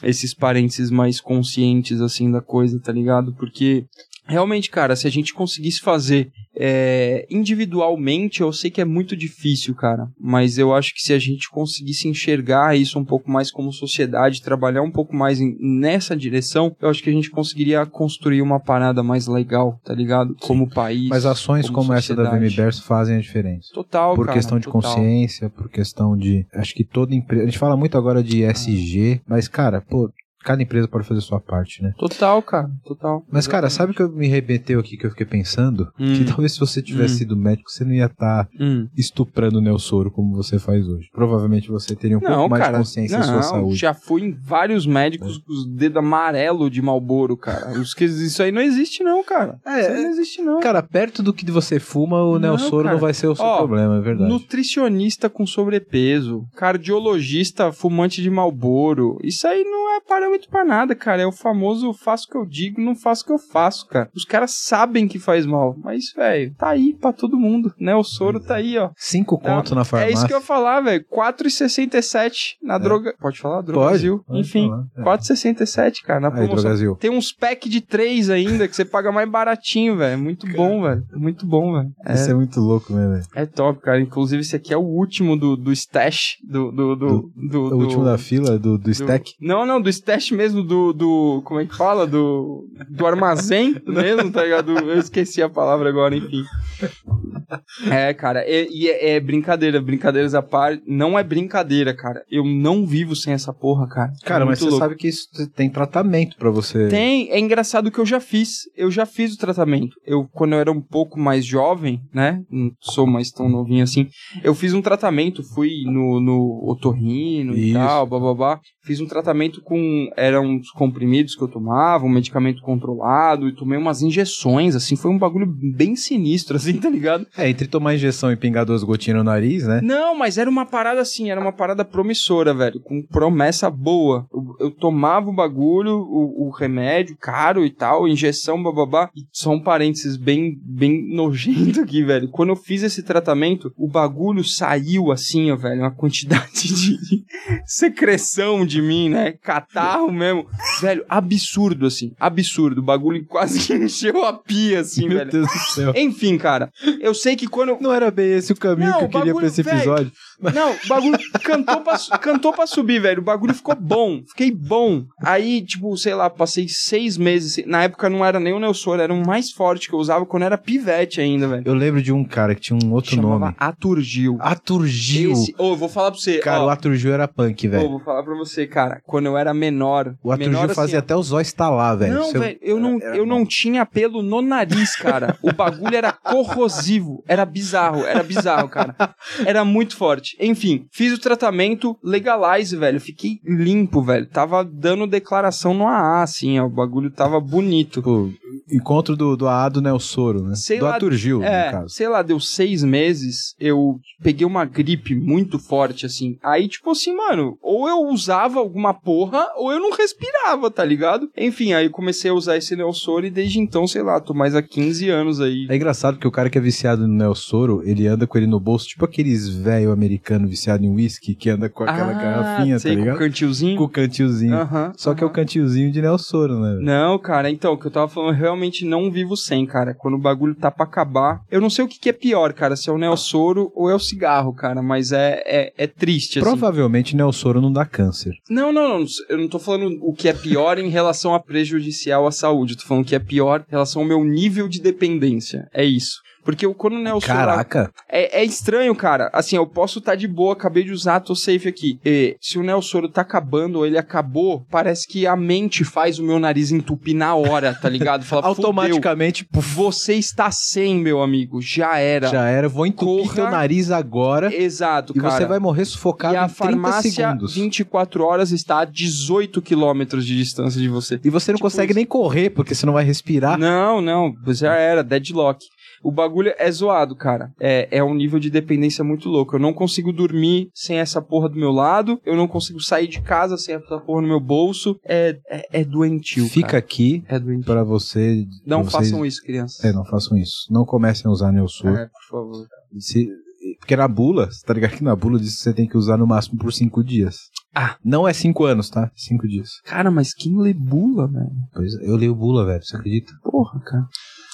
esses parênteses mais conscientes, assim, da coisa, tá ligado? Porque, realmente, cara, se a gente conseguisse fazer é, individualmente, eu sei que é muito difícil, cara. Mas eu acho que se a gente conseguisse enxergar isso um pouco mais como sociedade, trabalhar um pouco mais em- nessa direção, eu acho que a gente conseguiria construir uma parada mais legal, tá ligado? Como país. Mas ações como como, essa da. VMBers fazem a diferença. Total, Por cara, questão de total. consciência, por questão de. Acho que toda empresa. A gente fala muito agora de SG, mas, cara, pô, cada empresa pode fazer a sua parte, né? Total, cara, total. Mas, cara, Exatamente. sabe o que eu me remeteu aqui que eu fiquei pensando? Hum. Que talvez se você tivesse Hum. sido médico, você não ia estar Hum. estuprando o Nelsoro como você faz hoje. Provavelmente você teria um Não, pouco mais cara, de consciência não, da sua saúde. já fui em vários médicos com os dedos amarelo de Malboro, cara. Isso aí não existe não, cara. É, isso aí não existe não. Cara, perto do que você fuma, o Não, Nelsoro cara. não vai ser o seu Ó, problema, é verdade. Nutricionista com sobrepeso, cardiologista fumante de Malboro. Isso aí não é parâmetro pra nada, cara. É o famoso faço o que eu digo, não faço o que eu faço, cara. Os caras sabem que faz mal, mas, velho, tá aí pra todo mundo, né? O soro tá aí, ó. Cinco conto na É farmácia. isso que eu ia falar, velho. 4,67 na droga. Pode falar? Droga Pode, Enfim, falar, é. 4,67, cara, na promoção. Tem uns pack de 3 ainda que você paga mais baratinho, velho. Muito bom, velho. Muito bom, velho. É, Isso é muito louco, né, velho? é top, cara. Inclusive, esse aqui é o último do, do stash. Do, do, do, do, O do- último da fila, do, do do- stack. Não, não, do stash mesmo, do, do. Como é que fala? Do, do armazém mesmo, tá ligado? Eu esqueci a palavra agora, enfim. É, cara, e e é, é brincadeira, brincadeiras à parte. Não é brincadeira, cara. Eu não vivo sem essa porra, cara. Cara, É mas você louco. sabe que isso tem tratamento pra você. Tem, é engraçado que eu já fiz. Eu já fiz o tratamento. Eu, quando eu era um pouco mais jovem, né? Não sou mais tão novinho assim. Eu fiz um tratamento, fui no, no otorrino e Isso. tal, bababá. Fiz um tratamento com. Eram uns comprimidos que eu tomava, um medicamento controlado, e tomei umas injeções, assim. Foi um bagulho bem sinistro, assim, tá ligado? É, entre tomar injeção e pingar duas gotinhas no nariz, né? Não, mas era uma parada assim, era uma parada promissora, velho, com promessa boa. Eu, eu tomava o bagulho, o, o remédio caro e tal, injeção, bababá. E só um parênteses bem, bem nojento aqui, velho. Quando eu fiz esse tratamento, o bagulho saiu assim, ó, velho, uma quantidade de secreção de mim, né? Mesmo. Velho, absurdo, assim, absurdo. O bagulho quase que encheu a pia, assim, Meu velho. Deus do céu. Enfim, cara, eu sei que quando. Não era bem esse o caminho Não, que eu o queria pra bagulho, esse velho. episódio. Não, o bagulho cantou pra, cantou pra subir, velho. O bagulho ficou bom. Fiquei bom. Aí, tipo, sei lá, passei seis meses. Na época não era nem o Neusor, era um mais forte que eu usava quando era pivete ainda, velho. Eu lembro de um cara que tinha um outro Chamava nome. Aturgil. Aturgil. Esse, ô, eu vou falar pra você. Cara, ó, o Aturgil era punk, velho. vou falar pra você, cara. Quando eu era menor. O Aturgil menor, assim, fazia ó, até os olhos estalar, velho. Não, velho, eu não, eu não tinha pelo no nariz, cara. O bagulho era corrosivo, era bizarro, era bizarro, cara. Era muito forte. Enfim, fiz o tratamento, legalize, velho. Fiquei limpo, velho. Tava dando declaração no AA, assim, ó. O bagulho tava bonito. Tipo, encontro do, do AA do Nelsoro, né? Sei do lá, Aturgil, no É, caso. sei lá, deu seis meses, eu peguei uma gripe muito forte, assim. Aí, tipo assim, mano, ou eu usava alguma porra, ou eu não respirava, tá ligado? Enfim, aí eu comecei a usar esse Neosoro e desde então, sei lá, tô mais há 15 anos aí. É engraçado que o cara que é viciado no Nelsoro, ele anda com ele no bolso, tipo aqueles velho americano viciado em whisky que anda com aquela garrafinha, tá sei, com ligado? o cantilzinho. Com o cantilzinho. Só que é o cantilzinho de Nelsoro, né? Não, cara, então, o que eu tava falando, eu realmente não vivo sem, cara. Quando o bagulho tá pra acabar. Eu não sei o que, que é pior, cara, se é o Neosoro ou é o cigarro, cara, mas é, é, é triste, assim. Provavelmente Nelsoro não dá câncer. Não, não, não. Eu não tô falando o que é pior em relação a prejudicial à saúde. Eu tô falando o que é pior em relação ao meu nível de dependência. É isso. Porque eu, quando o Nelson. Caraca. É, é estranho, cara. Assim, eu posso estar de boa, acabei de usar, tô safe aqui. E, se o Nelsoro tá acabando ou ele acabou, parece que a mente faz o meu nariz entupir na hora, tá ligado? Fala, "Fudeu, Automaticamente, Você está sem, meu amigo. Já era. já era. Vou entupir Corra. teu nariz agora Exato, e cara. você vai morrer sufocado e a em 30 farmácia segundos. 24 horas está a 18 quilômetros de distância de você. E você não Tipo consegue isso. nem correr, porque você não vai respirar. Não, não, já era, deadlock. O bagulho é zoado, cara. É, é um nível de dependência muito louco. Eu não consigo dormir sem essa porra do meu lado. Eu não consigo sair de casa sem essa porra no meu bolso. É, é, é doentio, Fica cara. aqui É doentio. pra você. Não pra vocês- façam isso, crianças. É, não façam isso. Não comecem a usar Nelsoro. É, por favor. Se- porque na bula, você tá ligado que na bula diz que você tem que usar no máximo por cinco dias. Ah. Não é cinco anos, tá? Cinco dias. Cara, mas quem lê bula, velho? Pois é, eu leio bula, velho. Você acredita? Porra, cara.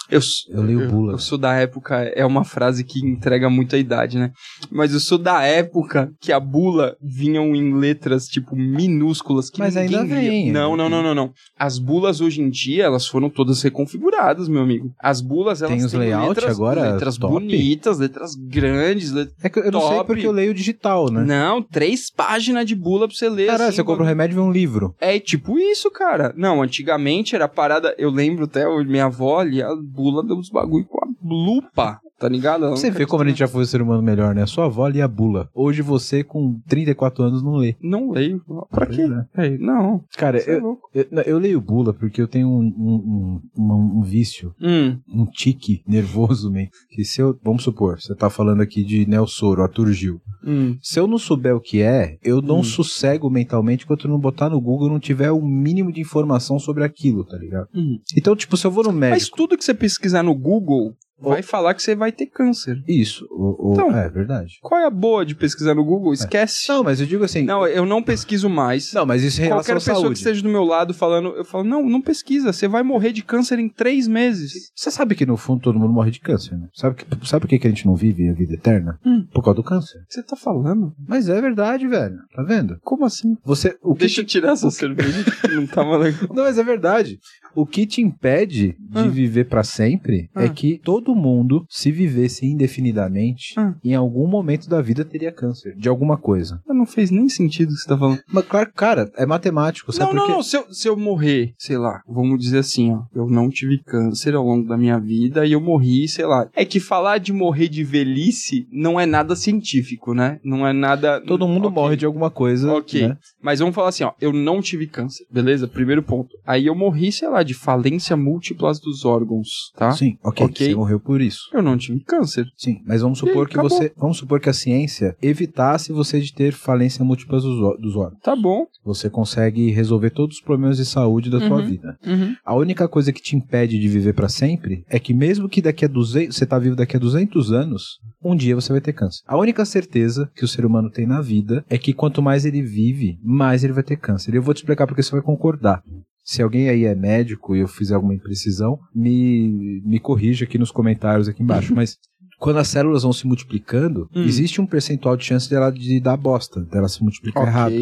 Eu, Eu leio bula. Eu sou da época, é uma frase que entrega muito a idade, né? Mas eu sou da época que a bula vinham em letras, tipo, minúsculas. Que Mas ainda via. vem, Não, não, não, não, não. As bulas hoje em dia, elas foram todas reconfiguradas, meu amigo. As bulas, elas Tem os têm layout letras, agora letras top? bonitas, letras grandes. let- É que eu não sei Top. porque eu leio digital, né? Não, três páginas de bula pra você ler. Caralho, assim, você compra um remédio e vê um livro. É tipo isso, cara. Não, antigamente era parada. Eu lembro até minha avó lia a bula dos bagulho com a lupa, tá ligado? Você vê como a gente já foi o ser humano melhor, né? Sua avó lia a bula. Hoje você, com 34 anos, não lê. Não leio. Pra quê? Pois É, não. Cara, é eu, eu, eu leio bula porque eu tenho um, um, um, um- um vício, Hum, um tique nervoso, man. Que se eu, vamos supor, você tá falando aqui de Nelsoro, Aturgil. hum. Se eu não souber o que é, eu não Hum. sossego mentalmente enquanto não botar no Google e não tiver o mínimo de informação sobre aquilo, tá ligado? hum. Então, tipo, se eu vou no Mas médico. tudo que você pesquisar no Google vai falar que você vai ter câncer. Isso, o, o- Então- é verdade. Qual é a boa de pesquisar no Google? Esquece. Não, mas eu digo assim. Não, eu não pesquiso mais. Não, mas isso em relação Qualquer pessoa saúde. que esteja do meu lado falando, eu falo, não, não pesquisa, você vai morrer de câncer em três meses. Você sabe que no fundo todo mundo morre de câncer, né? Sabe, que, sabe por que, que a gente não vive a vida eterna? Hum. Por causa do câncer. Que você tá falando? Mas é verdade, velho. Tá vendo? Como assim? Você. O que Deixa eu te... tirar essa cerveja que não tava legal. Não, mas é verdade. O que te impede de Ah. viver pra sempre é Ah. que todo mundo, se vivesse indefinidamente, Ah. em algum momento da vida teria câncer. De alguma coisa. Não fez nem sentido o que você tá falando. Mas claro, cara, é matemático. Sabe Não, por não, não. Se eu, se eu morrer, sei lá, vamos dizer assim, ó. Eu não tive câncer ao longo da minha vida e eu morri, sei lá. É que falar de morrer de velhice não é nada científico, né? Não é nada. Todo mundo Ok. morre de alguma coisa. Ok. né? Mas vamos falar assim, ó. Eu não tive câncer, beleza? Primeiro ponto. Aí eu morri, sei lá, de falência múltiplas dos órgãos, tá? Sim, ok. Ok. Você morreu por isso. Eu não tive câncer. Sim, mas vamos E supor que acabou. você. Vamos supor que a ciência evitasse você de ter falência múltipla dos, dos órgãos. Tá bom. Você consegue resolver todos os problemas de saúde da tua Uhum. vida. Uhum. A única coisa que te impede de viver pra sempre é que mesmo que daqui a 200, você tá vivo daqui a 200 anos, um dia você vai ter câncer. A única certeza que o ser humano tem na vida é que quanto mais ele vive, mais ele vai ter câncer. E eu vou te explicar porque você vai concordar. Se alguém aí é médico e eu fizer alguma imprecisão, me, me corrija aqui nos comentários aqui embaixo. Mas quando as células vão se multiplicando, Hum. existe um percentual de chance dela de dar bosta, dela se multiplicar errado.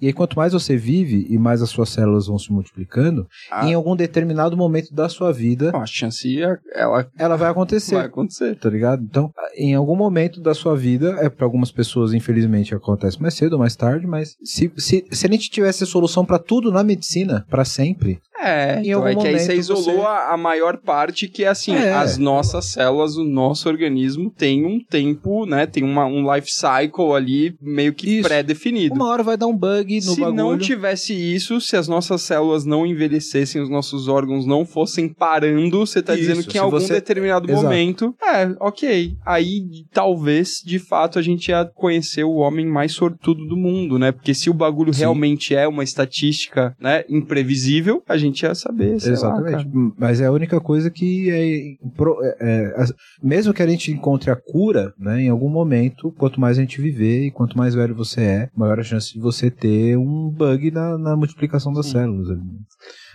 E aí, quanto mais você vive e mais as suas células vão se multiplicando, Ah. em algum determinado momento da sua vida, a chance é, ela ela vai acontecer. vai acontecer. Tá ligado? Então, em algum momento da sua vida, é para algumas pessoas, infelizmente, acontece mais cedo ou mais tarde, mas se, se, se a gente tivesse a solução pra tudo na medicina, pra sempre, É, Em então algum é que aí você isolou você- a, a maior parte que é assim, É. as nossas células, o nosso organismo tem um tempo, né, tem uma, um life cycle ali meio que pré-definido. uma hora vai dar um bug no Se bagulho. não tivesse isso, se as nossas células não envelhecessem, os nossos órgãos não fossem parando, você tá Isso, dizendo que se em algum você- determinado Exato. momento, é, ok. Aí talvez, de fato, a gente ia conhecer o homem mais sortudo do mundo, né? Porque se o bagulho Sim. realmente é uma estatística, né, imprevisível, a gente ia saber, lá, Exatamente. Hum, Mas é a única coisa que é, pro- é- é, mesmo que a gente encontre a cura, né, em algum momento, quanto mais a gente viver e quanto mais velho você é, maior a chance de você ter um bug na, na multiplicação das Sim. células.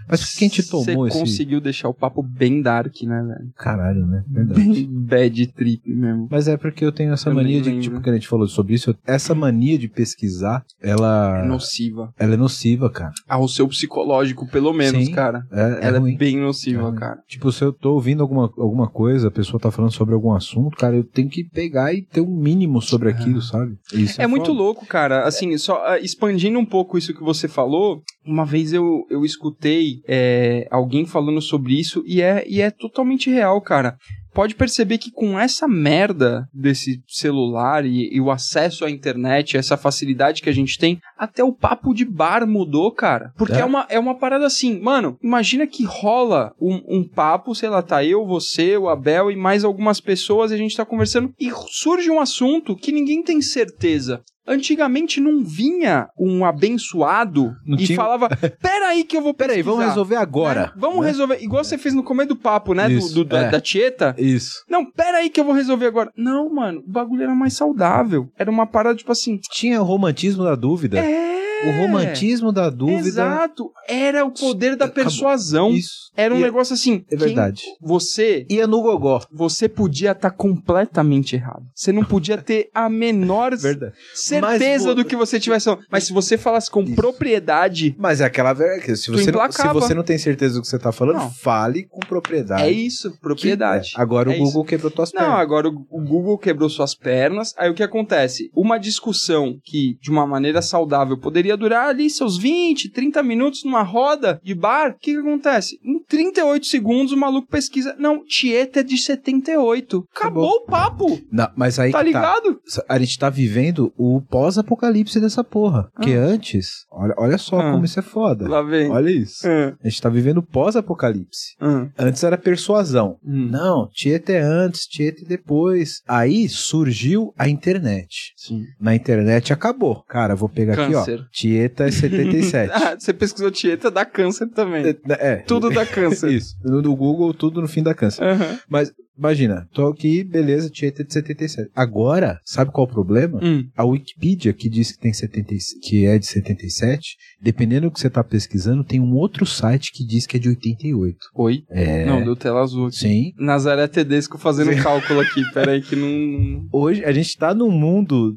Mas quem te tomou Você esse conseguiu deixar o papo bem dark, né, velho? caralho, né? Verdade. Bem bad trip mesmo. Mas é porque eu tenho essa Eu mania de, lembro. tipo, que a gente falou sobre isso, essa mania de pesquisar, ela É nociva. ela é nociva, cara. Ao seu psicológico, pelo menos, Sim. cara. É, é Ela é, ruim. bem nociva, É cara. Tipo, se eu tô ouvindo alguma, alguma coisa, a pessoa tá falando sobre algum assunto, cara, eu tenho que pegar e ter um mínimo sobre aquilo, sabe? Isso É, muito louco, cara. Assim, só ah, expandindo um pouco isso que você falou, uma vez eu, eu escutei é, alguém falando sobre isso e é, e é totalmente real, cara. Pode perceber que com essa merda desse celular e, e o acesso à internet, essa facilidade que a gente tem, até o papo de bar mudou, cara. Porque é, É. uma, é uma parada assim, mano, imagina que rola um, um papo, sei lá, tá eu, você, o Abel e mais algumas pessoas, e a gente tá conversando, e surge um assunto que ninguém tem certeza. Antigamente não vinha um abençoado Não e tinha- falava: Peraí, que eu vou Peraí, vamos pesquisar." resolver agora. Né? Vamos né? resolver. Igual você fez no começo do papo, né? Do- Isso, do, da, é. da Tieta. Isso. Não, pera aí que eu vou resolver agora. Não, mano, o bagulho era mais saudável. Era uma parada, tipo assim. Tinha o romantismo da dúvida. É. O romantismo da dúvida. Exato. Era o poder da Acabou. persuasão. Isso. Era um E- negócio assim. É verdade. Você. Ia no gogó. Você podia estar completamente errado. Você não podia ter a menor Verdade. certeza Mas do que você tivesse. Mas se você falasse com Isso. propriedade, Mas é aquela que se você, não, se você não tem certeza do que você tá falando, Não. fale com propriedade. é isso, propriedade. Que- é. Agora É o Google quebrou Não, pernas. agora o o Google quebrou suas pernas. Aí o que acontece? Uma discussão que, de uma maneira saudável, poderia durar ali seus 20, 30 minutos numa roda de bar. O que, que acontece? Em 38 segundos, o maluco pesquisa. Não, Tieta é de 78. Acabou, o papo. Não, mas aí Tá que ligado? A gente tá vivendo o pós-apocalipse dessa porra. Porque Ah. antes, olha, olha só Ah. como isso é foda. Lá vem. Olha isso. Ah, A gente tá vivendo o pós-apocalipse. ah, Antes era persuasão. hum. Não, Tieta é antes, Tieta é depois. Aí surgiu a internet. Sim. Na internet acabou. Cara, vou pegar Câncer. aqui, ó. Tieta é 77. Ah, você pesquisou Tieta, dá câncer também. é, é. Tudo dá câncer. Isso. No do Google, tudo no fim da câncer. Aham. Mas, imagina, tô aqui, beleza, Tieta é de 77. Agora, sabe qual é o problema? Hum. A Wikipedia, que diz que, tem 70, e- que é de 77, dependendo do que você tá pesquisando, tem um outro site que diz que é de 88. Oi? É. Não, deu tela azul aqui. Sim. Nazaré Tedesco fazendo um cálculo aqui. Pera aí que não... Hoje, a gente tá num mundo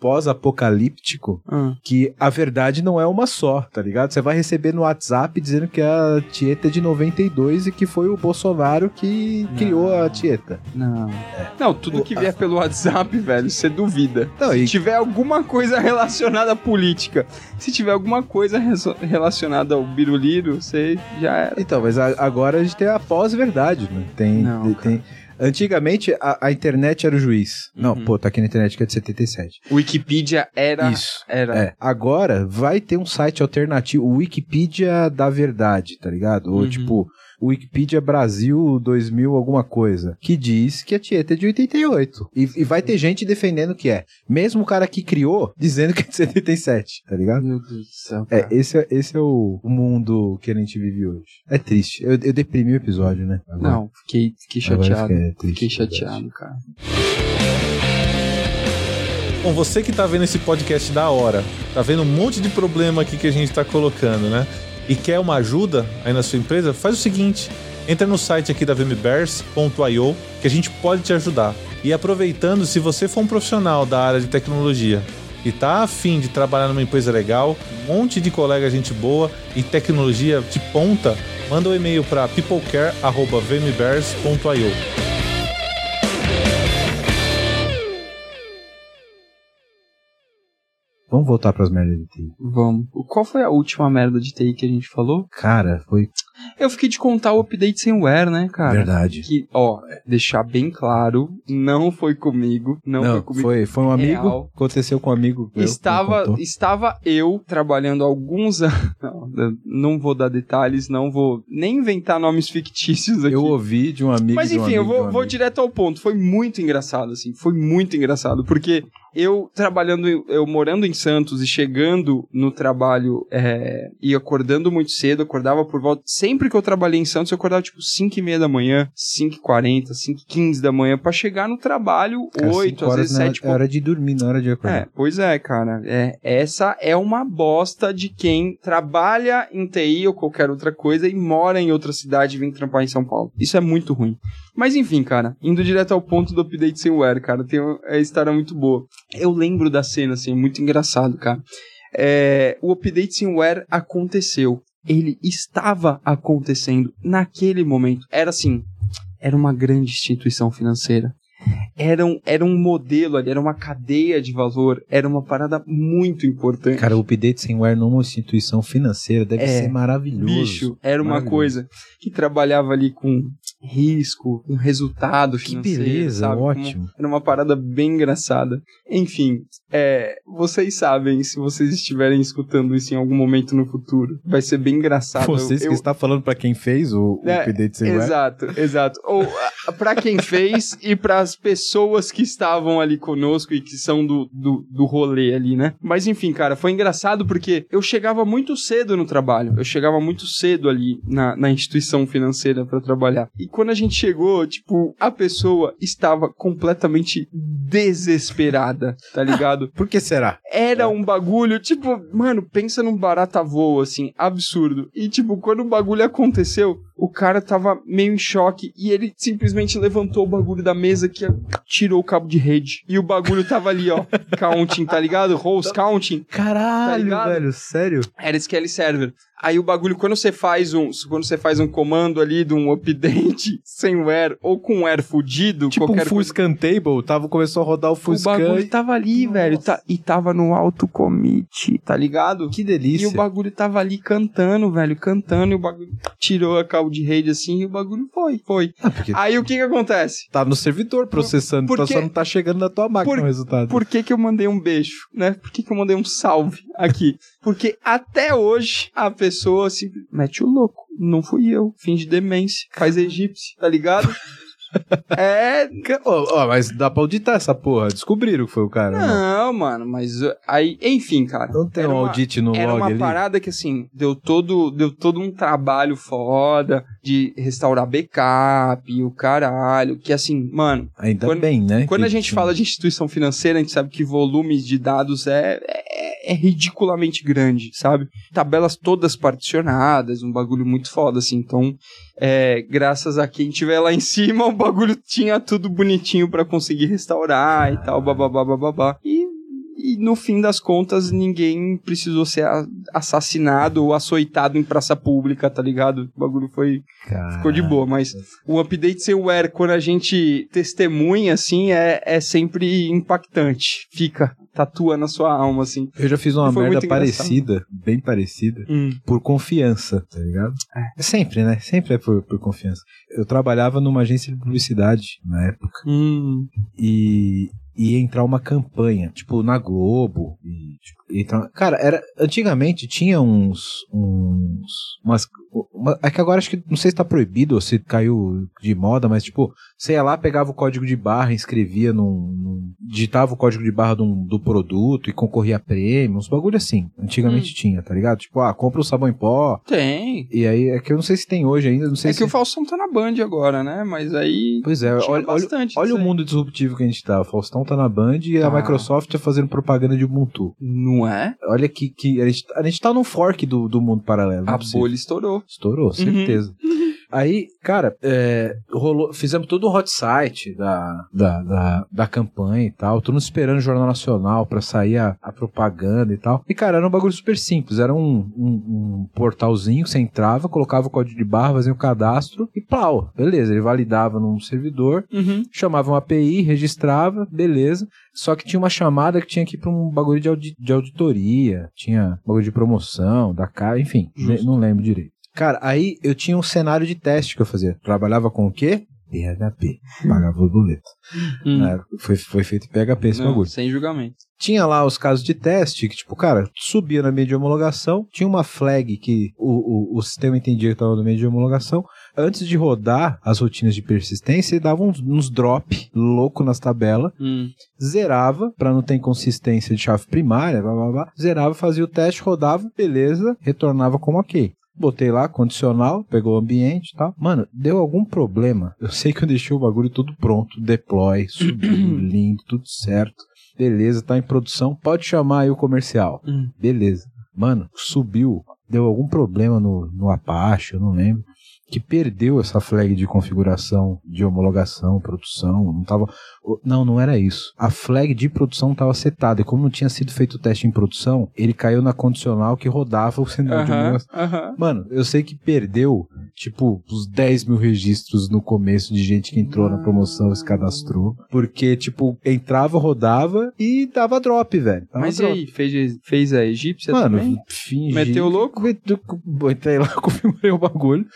pós-apocalíptico Ah. que a verdade não é uma só, tá ligado? Você vai receber no WhatsApp dizendo que a Tieta é de 92 e que foi o Bolsonaro que Não. criou a Tieta. Não. Não, tudo O- que vier pelo WhatsApp, velho, você duvida. Não, se e- tiver alguma coisa relacionada à política, se tiver alguma coisa relacionada ao biruliro, você já era. Então, mas a- agora a gente tem a pós-verdade, né? Tem, Não, tem- Antigamente, a, a internet era o juiz. Não, Uhum. pô, tá aqui na internet que é de 77. Wikipedia era. Isso. Era. É, agora vai ter um site alternativo, o Wikipedia da verdade, tá ligado? Ou Uhum. tipo, Wikipedia Brasil 2000 alguma coisa, que diz que a Tieta é de 88. E, e vai ter gente defendendo que é. Mesmo o cara que criou, dizendo que é de 77, tá ligado? Meu Deus do céu. É, cara. esse, é- esse é o, o mundo que a gente vive hoje. É triste. Eu, eu deprimi o episódio, né? Agora- Não, fiquei, fiquei chateado. fiquei triste, Fiquei chateado, cara. Bom, você que tá vendo esse podcast da hora, tá vendo um monte de problema aqui que a gente tá colocando, né? E quer uma ajuda aí na sua empresa, faz o seguinte: entra no site aqui da vmbears.io que a gente pode te ajudar. E aproveitando, se você for um profissional da área de tecnologia e tá afim de trabalhar numa empresa legal, um monte de colega gente boa e tecnologia de ponta, manda um e-mail para peoplecare@vmbears.io. Vamos voltar pras merdas de TI. Vamos. Qual foi a última merda de TI que a gente falou? Cara, foi Eu fiquei de contar o update sem wear, né, cara? verdade. Que, ó, deixar bem claro, não foi comigo. Não, Não, foi comigo. foi, foi um amigo. Real. Aconteceu com um amigo. meu, estava, estava eu trabalhando alguns anos. Não, eu não vou dar detalhes, não vou nem inventar nomes fictícios aqui. Eu ouvi de um amigo. Mas um enfim, eu amigo de vou, um vou direto ao ponto. Foi muito engraçado, assim. Foi muito engraçado. Porque eu trabalhando, eu morando em Santos e chegando no trabalho é, e acordando muito cedo, acordava por volta. Sempre que eu trabalhei em Santos, eu acordava tipo 5 e meia da manhã, 5 e 40, 5 e 15 da manhã, pra chegar no trabalho Cara, 8, cinco às vezes não é 7 é hora de dormir, é hora de acordar. é, pois é, cara. É, essa é uma bosta de quem trabalha em TI ou qualquer outra coisa e mora em outra cidade e vem trampar em São Paulo. Isso é muito ruim. Mas enfim, cara, indo direto ao ponto do update sem wear, cara, tem uma é, história muito boa. Eu lembro da cena, assim, é muito engraçado, cara. É, o update sem wear aconteceu. Ele estava acontecendo naquele momento. Era assim, era uma grande instituição financeira era um, era um modelo ali, era uma cadeia de valor, era uma parada muito importante. Cara, o update sem wear numa instituição financeira deve É, ser maravilhoso. Bicho, era uma coisa que trabalhava ali com risco, com resultado Que financeiro. beleza, sabe? Como- ótimo. Era uma parada bem engraçada. Enfim, é, vocês sabem, se vocês estiverem escutando isso em algum momento no futuro, vai ser bem engraçado. Vocês Eu- que está falando pra quem fez o, o É, update sem. Exato, exato. Ou a- pra quem fez e para as pessoas que estavam ali conosco e que são do, do, do rolê ali, né? Mas enfim, cara, foi engraçado porque eu chegava muito cedo no trabalho. Eu chegava muito cedo ali na, na instituição financeira para trabalhar. E quando a gente chegou, tipo, a pessoa estava completamente desesperada, tá ligado? Por que será? Era um bagulho, tipo, mano, pensa num barata voa, assim, absurdo. E, tipo, quando o bagulho aconteceu, o cara tava meio em choque e ele simplesmente levantou o bagulho da mesa que tirou o cabo de rede. E o bagulho tava ali, ó, counting, tá ligado? Rose counting. Caralho, Tá velho, sério? Era SQL Server. Aí o bagulho, quando você faz um, quando você faz um comando ali de um update sem wear ou com wear fudido, Tipo um qualquer full coisa, scan table, tava, começou a rodar o full o bagulho scan. tava ali, velho, tá- e tava no auto commit, tá ligado? Que E delícia. o bagulho tava ali cantando, velho, cantando, e o bagulho tirou a cabo de rede assim, e o bagulho foi, foi. Ah, porque Aí o que que acontece? tá no servidor processando, Por tá- que- só não tá chegando na tua máquina Por- o resultado. Por que que eu mandei um beijo, né? Por que que eu mandei um salve aqui? Porque até hoje a pessoa se mete o louco. Não fui eu. Finge demência. Faz egípcio, tá ligado? é. Ó, ó, mas dá pra auditar essa porra. Descobriram que foi o cara. né? Não, mano, mas uh, aí, enfim, cara. Não tem era um uma- audit no Era log uma ali? parada que, assim, deu todo, deu todo um trabalho foda de restaurar backup e o caralho. Que, assim, mano, Ainda Quando- bem, né? quando que a gente fala de instituição financeira, a gente sabe que volume de dados é, é, é ridiculamente grande, sabe? Tabelas todas particionadas, um bagulho muito foda, assim. Então, é, graças a quem tiver lá em cima, o bagulho tinha tudo bonitinho pra conseguir restaurar e tal, bababá, bababá. E, e no fim das contas ninguém precisou ser assassinado ou açoitado em praça pública, tá ligado? O bagulho foi ficou de boa, mas o update seware quando a gente testemunha assim é, é sempre impactante. Fica, tatua na sua alma assim. Eu já fiz uma merda parecida, bem parecida, por confiança, tá ligado? É. Sempre, né? Sempre é por, por confiança. Eu trabalhava numa agência de publicidade na época Hum. e ia entrar uma campanha, tipo, na Globo. E, tipo, entrar- Cara, era. Antigamente tinha uns. uns umas, uma- é que agora acho que não sei se tá proibido ou se caiu de moda, mas tipo, você ia lá, pegava o código de barra, escrevia num. num- digitava o código de barra um- do produto e concorria a prêmio, uns bagulho assim. Antigamente tinha, tá ligado? Tipo, ah, compra o sabão em pó. Tem. E aí é que eu não sei se tem hoje ainda, não sei É se. que o Faustão tá na Band agora, né? Mas aí Pois é, olha, olha, bastante olha o mundo disruptivo que a gente tá. O Faustão tá na Band e a Tá. Microsoft tá fazendo propaganda de Ubuntu. Não é? Olha que, que a, gente, a gente tá num fork do, do mundo paralelo. é A bolha estourou. Estourou, certeza. Aí, cara, é, rolou, fizemos todo o hot site da, da, da, da campanha e tal, todo mundo esperando o Jornal Nacional pra sair a, a propaganda e tal. E, cara, era um bagulho super simples, era um, um, um portalzinho que você entrava, colocava o código de barra, fazia o cadastro e plau, beleza, ele validava num servidor, Uhum. chamava um API, registrava, beleza. Só que tinha uma chamada que tinha que ir pra um bagulho de, audi- de auditoria, tinha bagulho de promoção, da cara, enfim, Justo. não lembro direito. Cara, aí eu tinha um cenário de teste que eu fazia. Trabalhava com o quê? PHP. Pagava o boleto. Hum. É, foi, foi feito PHP esse Não, bagulho. sem julgamento. Tinha lá os casos de teste que, tipo, cara, subia na meio de homologação, tinha uma flag que o, o, o sistema entendia que estava no meio de homologação. Antes de rodar as rotinas de persistência, ele dava uns, uns drop louco nas tabelas, Hum. zerava, pra não ter inconsistência de chave primária, blá blá blá, zerava, fazia o teste, rodava, beleza, retornava como ok. Botei lá, condicional, pegou o ambiente e tal. Mano, deu algum problema. Eu sei que eu deixei o bagulho tudo pronto, deploy, subiu, lindo, tudo certo. Beleza, tá em produção, pode chamar aí o comercial. Hum. Beleza. Mano, subiu, deu algum problema no, no Apache, eu não lembro, que perdeu essa flag de configuração, de homologação, produção, não tava... Não, não era isso. A flag de produção estava setada, e como não tinha sido feito o teste em produção, ele caiu na condicional que rodava o servidor de homologação. aham. Mano, eu sei que perdeu, tipo, uns 10 mil registros no começo de gente que entrou na promoção e se cadastrou. Porque, tipo, entrava, rodava e dava drop, velho. Dava Mas e drop. aí, fez, fez a egípcia Mano, também? fingi. Meteu o louco? Entrei lá, configurei o bagulho.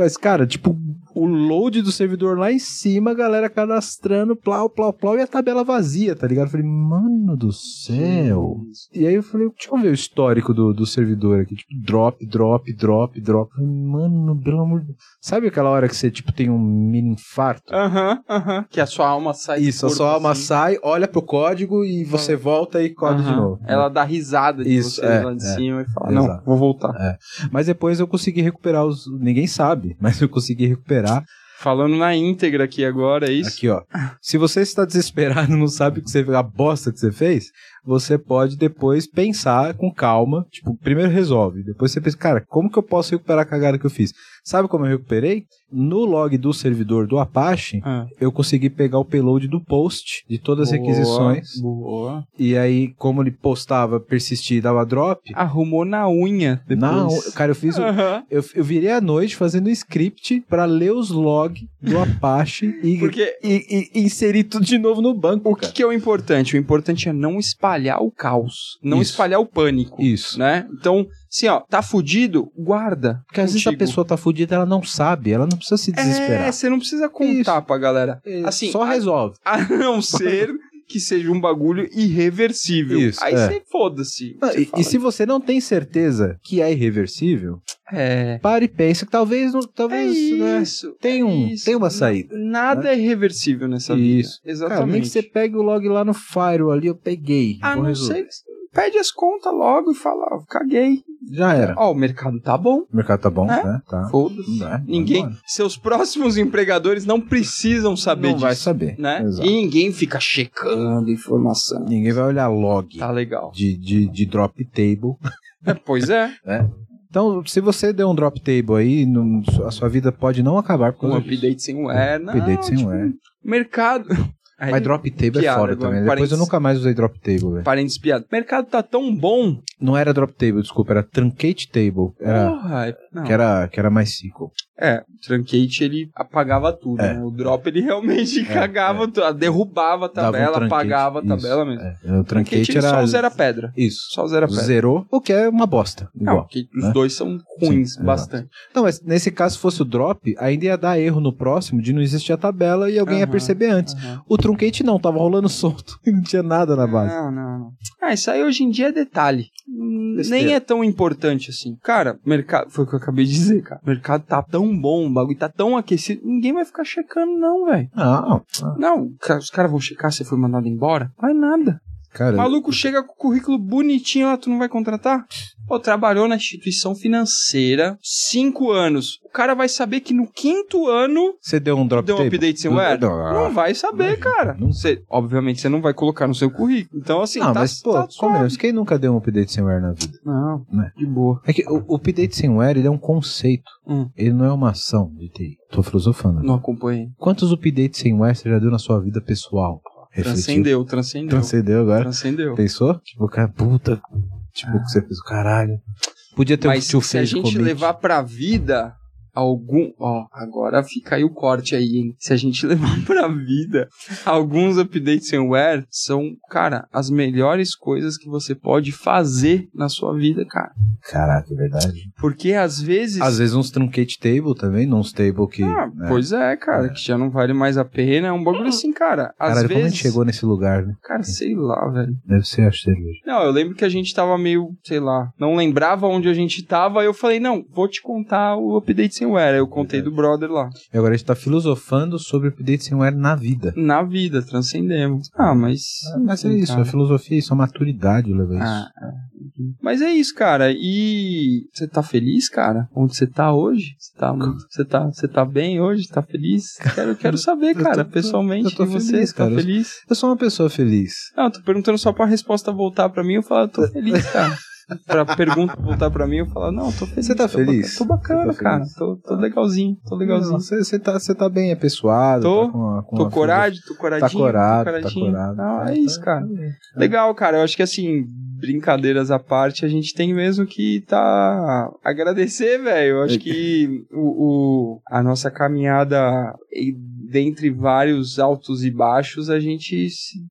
Mas, cara, tipo, o load do servidor lá em cima, a galera cadastrando, plau, plau, plau, e a tabela vazia, tá ligado? Eu falei, mano do céu. E aí eu falei, deixa eu ver o histórico do, do servidor aqui. Tipo, drop, drop, drop, drop. Falei, Mano, pelo amor de Deus. Sabe aquela hora que você, tipo, tem um mini infarto? Aham, aham. Que a sua alma sai Isso, a sua alma assim. sai, olha pro código e você volta e corre de Aham. novo. Ela dá risada de Isso, você é, lá de é. cima e fala, não, Exato. vou voltar. Mas depois eu consegui recuperar os. Ninguém sabe, mas eu consegui recuperar. Falando na íntegra aqui agora, é isso? Aqui, ó. Se você está desesperado e não sabe o que você, a bosta que você fez, você pode depois pensar com calma. Tipo, primeiro resolve. Depois você pensa, cara, como que eu posso recuperar a cagada que eu fiz? Sabe como eu recuperei? No log do servidor do Apache, Ah. eu consegui pegar o payload do post de todas as Boa, requisições. Boa. E aí, como ele postava, persistia e dava drop. Arrumou na unha depois. Não, cara, eu fiz o, Aham. Eu, eu virei à noite fazendo um script pra ler os logs do Apache e, Porque e, e inserir tudo de novo no banco, o que, que é o importante? O importante é não espalhar o caos, não Isso. espalhar o pânico, Isso. né? Então, assim, ó, tá fudido, guarda. Porque às vezes a contigo. pessoa tá fudida, ela não sabe, ela não precisa se desesperar. É, você não precisa contar pra galera. É, assim, só a- resolve. A não ser que seja um bagulho irreversível. Isso, Aí é. você foda-se. Não, Você e, e se você não tem certeza que é irreversível, É. pare e pense que talvez, não- É talvez, né, isso. tem, é um, isso. tem uma saída. Nada é irreversível nessa Isso. vida. Cara, Exatamente. nem que você pegue o log lá no Firewall ali, eu peguei. Ah, não resolver. sei. Pede as contas logo e fala, ó, caguei. Já era. Ó, o mercado tá bom. O mercado tá bom, É? né? Tá. Foda-se. É, Ninguém. Seus próximos empregadores não precisam saber não disso. vai saber. Né? Exato. E ninguém fica checando informação. Ninguém vai olhar log Tá legal. de, de, de drop table. É, pois é. Então, se você der um drop table aí, não- a sua vida pode não acabar por Um causa disso. update sem wear. Não, Update sem tipo, wear. Mercado. Aí, Mas drop table é piada foda agora, também. Depois eu nunca mais usei drop table, velho. Parênteses piada. O mercado tá tão bom. Não era drop table, desculpa, era truncate table. Era, Porra, é- não. que, era, que era mais sequel. É, o Truncate ele apagava tudo, É. né? O Drop ele realmente cagava, tudo, derrubava a um tabela, truncate. apagava a tabela mesmo. É. O truncate ele era. só zera pedra. Isso. Só zera pedra. Zerou, o que é uma bosta. Não, Igual. os né? dois são ruins, Sim, bastante. Não, mas nesse caso, se fosse o drop, ainda ia dar erro no próximo de não existir a tabela e alguém ia perceber antes. aham. O truncate não, tava rolando solto não tinha nada na base. Não, não, não. Ah, isso aí hoje em dia é detalhe. Besteira. Nem é tão importante assim. Cara, mercado. Foi o que eu acabei de dizer, cara. O mercado tá tão bom, o bagulho tá tão aquecido. Ninguém vai ficar checando, não, velho. Não, Não, ca- os caras vão checar se você foi mandado embora? Vai nada. cara. O maluco chega com o currículo bonitinho lá, tu não vai contratar? Pô, trabalhou na instituição financeira cinco anos. O cara vai saber que no quinto ano Você deu um drop deu um table? update firmware? Não, Não vai saber, cara. Não. Você, obviamente, você não vai colocar no seu currículo. Então, assim, Ah, tá, mas, pô, tá convenhamos, quem nunca deu um update firmware na vida? Não, Né? de boa. É que o, o update firmware, ele é um conceito. Hum. Ele não é uma ação de TI. Tô filosofando. Não acompanhei. Quantos updates firmware você já deu na sua vida pessoal? Refletiu? Transcendeu, transcendeu. Transcendeu agora? Transcendeu. Pensou? Tipo, cara, puta. Tipo, o que você fez o caralho. Podia ter Mas um tio se a fez gente levar pra vida algum, ó, agora fica aí o corte aí, hein? Se a gente levar pra vida alguns updates firmware são, cara, as melhores coisas que você pode fazer na sua vida, cara. Caraca, é verdade. Porque às vezes Às vezes uns truncate table também, não uns table que. Ah, né? pois é, cara, É. que já não vale mais a pena, é um bagulho assim, cara. Às Caralho, como a vezes, gente chegou nesse lugar, né? cara, sei lá, velho. Deve ser a cerveja. Não, eu lembro que a gente tava meio, sei lá, não lembrava onde a gente tava, aí eu falei, não, vou te contar o update firmware. Aí eu contei do brother lá. E agora a gente tá filosofando sobre update firmware na vida. Na vida, transcendemos. Ah, mas. Mas é isso, cara. a filosofia, isso, a maturidade leva isso. Ah, é. Mas é isso, cara. E você tá feliz, cara? Onde você tá hoje? Você tá, você tá, você tá bem hoje? Tá feliz? Quero, quero saber, cara, tô- pessoalmente. eu tô e você, feliz, tá feliz? Eu sou uma pessoa feliz. Não, eu tô perguntando só pra resposta voltar pra mim. Eu falo, eu tô feliz, cara. Pra pergunta voltar pra mim, eu falo, não, tô feliz. Você tá tô feliz? Tô bacana, tá cara. Tô, tô legalzinho, tô legalzinho. Você tá, tá bem apessoado. Tô. tá com com Tô coragem, tô coradinho. Tá corado, tô tá coradinho. corado. Não, Tá- é isso, tá- cara. Legal, cara. Eu acho que assim, brincadeiras à parte, a gente tem mesmo que tá agradecer, velho. Eu acho que o, o- a nossa caminhada dentre vários altos e baixos, a gente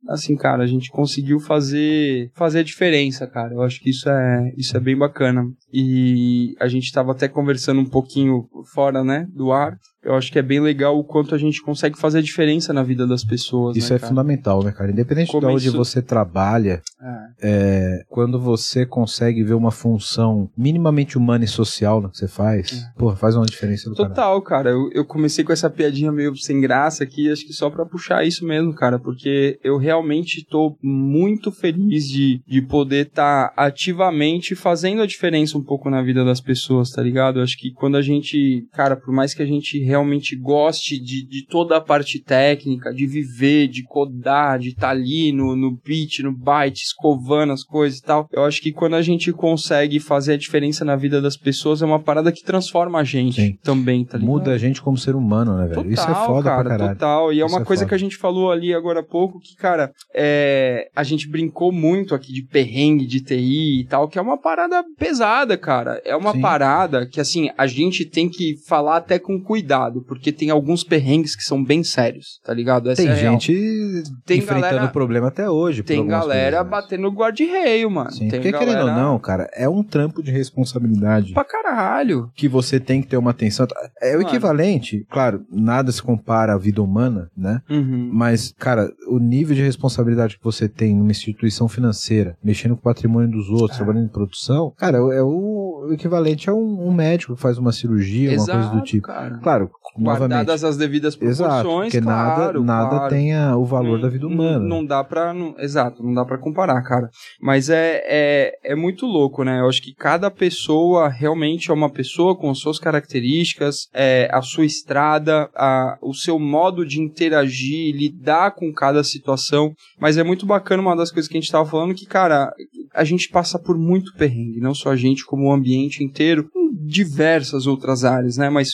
assim, cara, a gente conseguiu fazer fazer a diferença, cara. Eu acho que isso é isso é bem bacana. E a gente tava até conversando um pouquinho fora, né, do ar. Eu acho que é bem legal o quanto a gente consegue fazer a diferença na vida das pessoas, Isso né, é cara? fundamental, né, cara? Independente Como de onde isso- você trabalha, É. é, quando você consegue ver uma função minimamente humana e social no que você faz, porra, faz uma diferença do caralho. É. Total, cara. Eu, eu comecei com essa piadinha meio sem graça aqui, acho que só pra puxar isso mesmo, cara, porque eu realmente tô muito feliz de, de poder estar ativamente fazendo a diferença um pouco na vida das pessoas, tá ligado? Eu acho que quando a gente, cara, por mais que a gente realmente goste de, de toda a parte técnica, de viver, de codar, de estar tá ali no, no beat, no byte, escovando as coisas e tal, eu acho que quando a gente consegue fazer a diferença na vida das pessoas, é uma parada que transforma a gente Sim. também, tá ligado? Muda a gente como ser humano, né, velho? Total, Isso é foda cara, pra caralho. Total. E é Isso uma é coisa foda. que a gente falou ali agora há pouco, que, cara, é, a gente brincou muito aqui de perrengue, de TI e tal, que é uma parada pesada, cara. É uma Sim. parada que, assim, a gente tem que falar até com cuidado, porque tem alguns perrengues que são bem sérios, tá ligado? Essa Tem é gente Tem enfrentando galera- o problema até hoje. Tem galera né? batendo guarda-reio, mano. Sim, tem porque querendo ou galera não, cara, é um trampo de responsabilidade Pra caralho. que você tem que ter uma atenção. É o Claro. equivalente, claro, nada se compara à vida humana, né? Uhum. Mas, cara, o nível de responsabilidade que você tem numa instituição financeira, mexendo com o patrimônio dos outros, É. trabalhando em produção, cara, é o equivalente a um, um médico que faz uma cirurgia, uma coisa do tipo. cara. Claro. Guardadas as devidas proporções, Exato, porque claro, nada, nada claro. tem a- o valor Não- da vida humana. Não, não dá pra. não- exato, não dá pra comparar, cara. Mas é, é, é muito louco, né? Eu acho que cada pessoa realmente é uma pessoa com suas características, é, a sua estrada, a, o seu modo de interagir, lidar com cada situação. Mas é muito bacana uma das coisas que a gente tava falando que, cara, a gente passa por muito perrengue, não só a gente, como o ambiente inteiro, em diversas outras áreas, né? Mas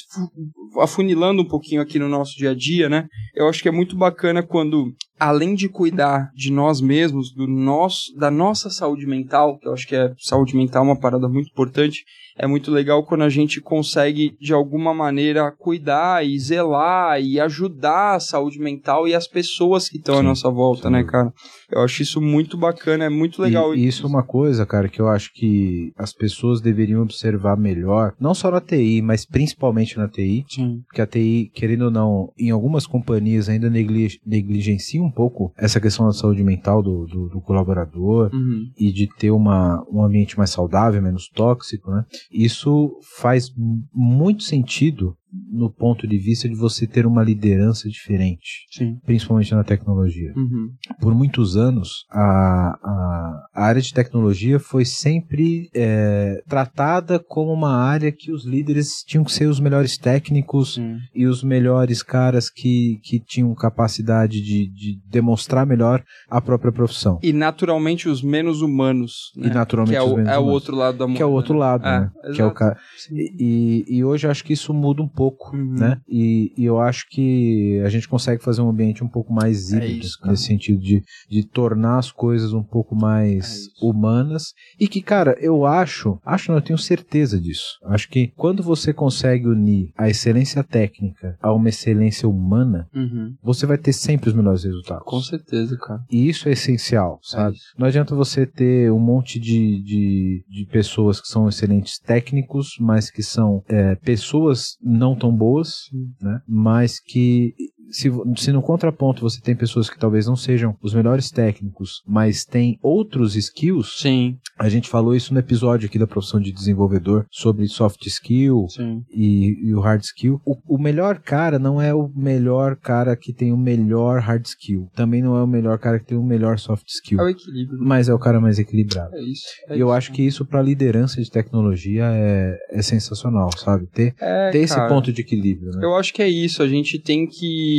afunilando um pouquinho aqui no nosso dia a dia, né? Eu acho que é muito bacana quando além de cuidar de nós mesmos, do nosso, da nossa saúde mental, que eu acho que é saúde mental é uma parada muito importante, é muito legal quando a gente consegue, de alguma maneira, cuidar e zelar e ajudar a saúde mental e as pessoas que estão à nossa volta, né, cara? Eu acho isso muito bacana, é muito legal. E, isso é uma coisa, cara, que eu acho que as pessoas deveriam observar melhor, não só na TI, mas principalmente na TI, Sim. porque a TI, querendo ou não, em algumas companhias ainda negli negligencia um pouco essa questão da saúde mental do, do, do colaborador Uhum. e de ter uma, um ambiente mais saudável, menos tóxico, né? Isso faz muito sentido no ponto de vista de você ter uma liderança diferente, Sim. principalmente na tecnologia. Uhum. Por muitos anos, a, a, a área de tecnologia foi sempre é, tratada como uma área que os líderes tinham que ser os melhores técnicos Sim. e os melhores caras que, que tinham capacidade de, de demonstrar melhor a própria profissão. E naturalmente os menos humanos. Né? E naturalmente que é os o, menos é o humanos. outro lado da moeda. Que é o outro lado, É, né? Que é o cara. E, e hoje eu acho que isso muda um pouco, Uhum. né? E, e eu acho que a gente consegue fazer um ambiente um pouco mais É híbrido, isso, cara. nesse sentido de, de tornar as coisas um pouco É mais isso. humanas. E que, cara, eu acho, acho não, eu tenho certeza disso. Acho que quando você consegue unir a excelência técnica a uma excelência humana, Uhum. você vai ter sempre os melhores resultados. Com certeza, cara. E isso é essencial, sabe? É isso. Não adianta você ter um monte de, de, de pessoas que são excelentes técnicos, mas que são é, pessoas não tão boas, né? Mas que se, se no contraponto você tem pessoas que talvez não sejam os melhores técnicos, mas têm outros skills, Sim, a gente falou isso no episódio aqui da profissão de desenvolvedor sobre soft skill, e, e o hard skill. O, o melhor cara não é o melhor cara que tem o melhor hard skill. Também não é o melhor cara que tem o melhor soft skill. É o equilíbrio. Mas é o cara mais equilibrado. É isso. é E eu isso. acho que isso para liderança de tecnologia é, é sensacional, sabe? Ter, é, ter esse cara, ponto de equilíbrio, né? Eu acho que é isso. A gente tem que.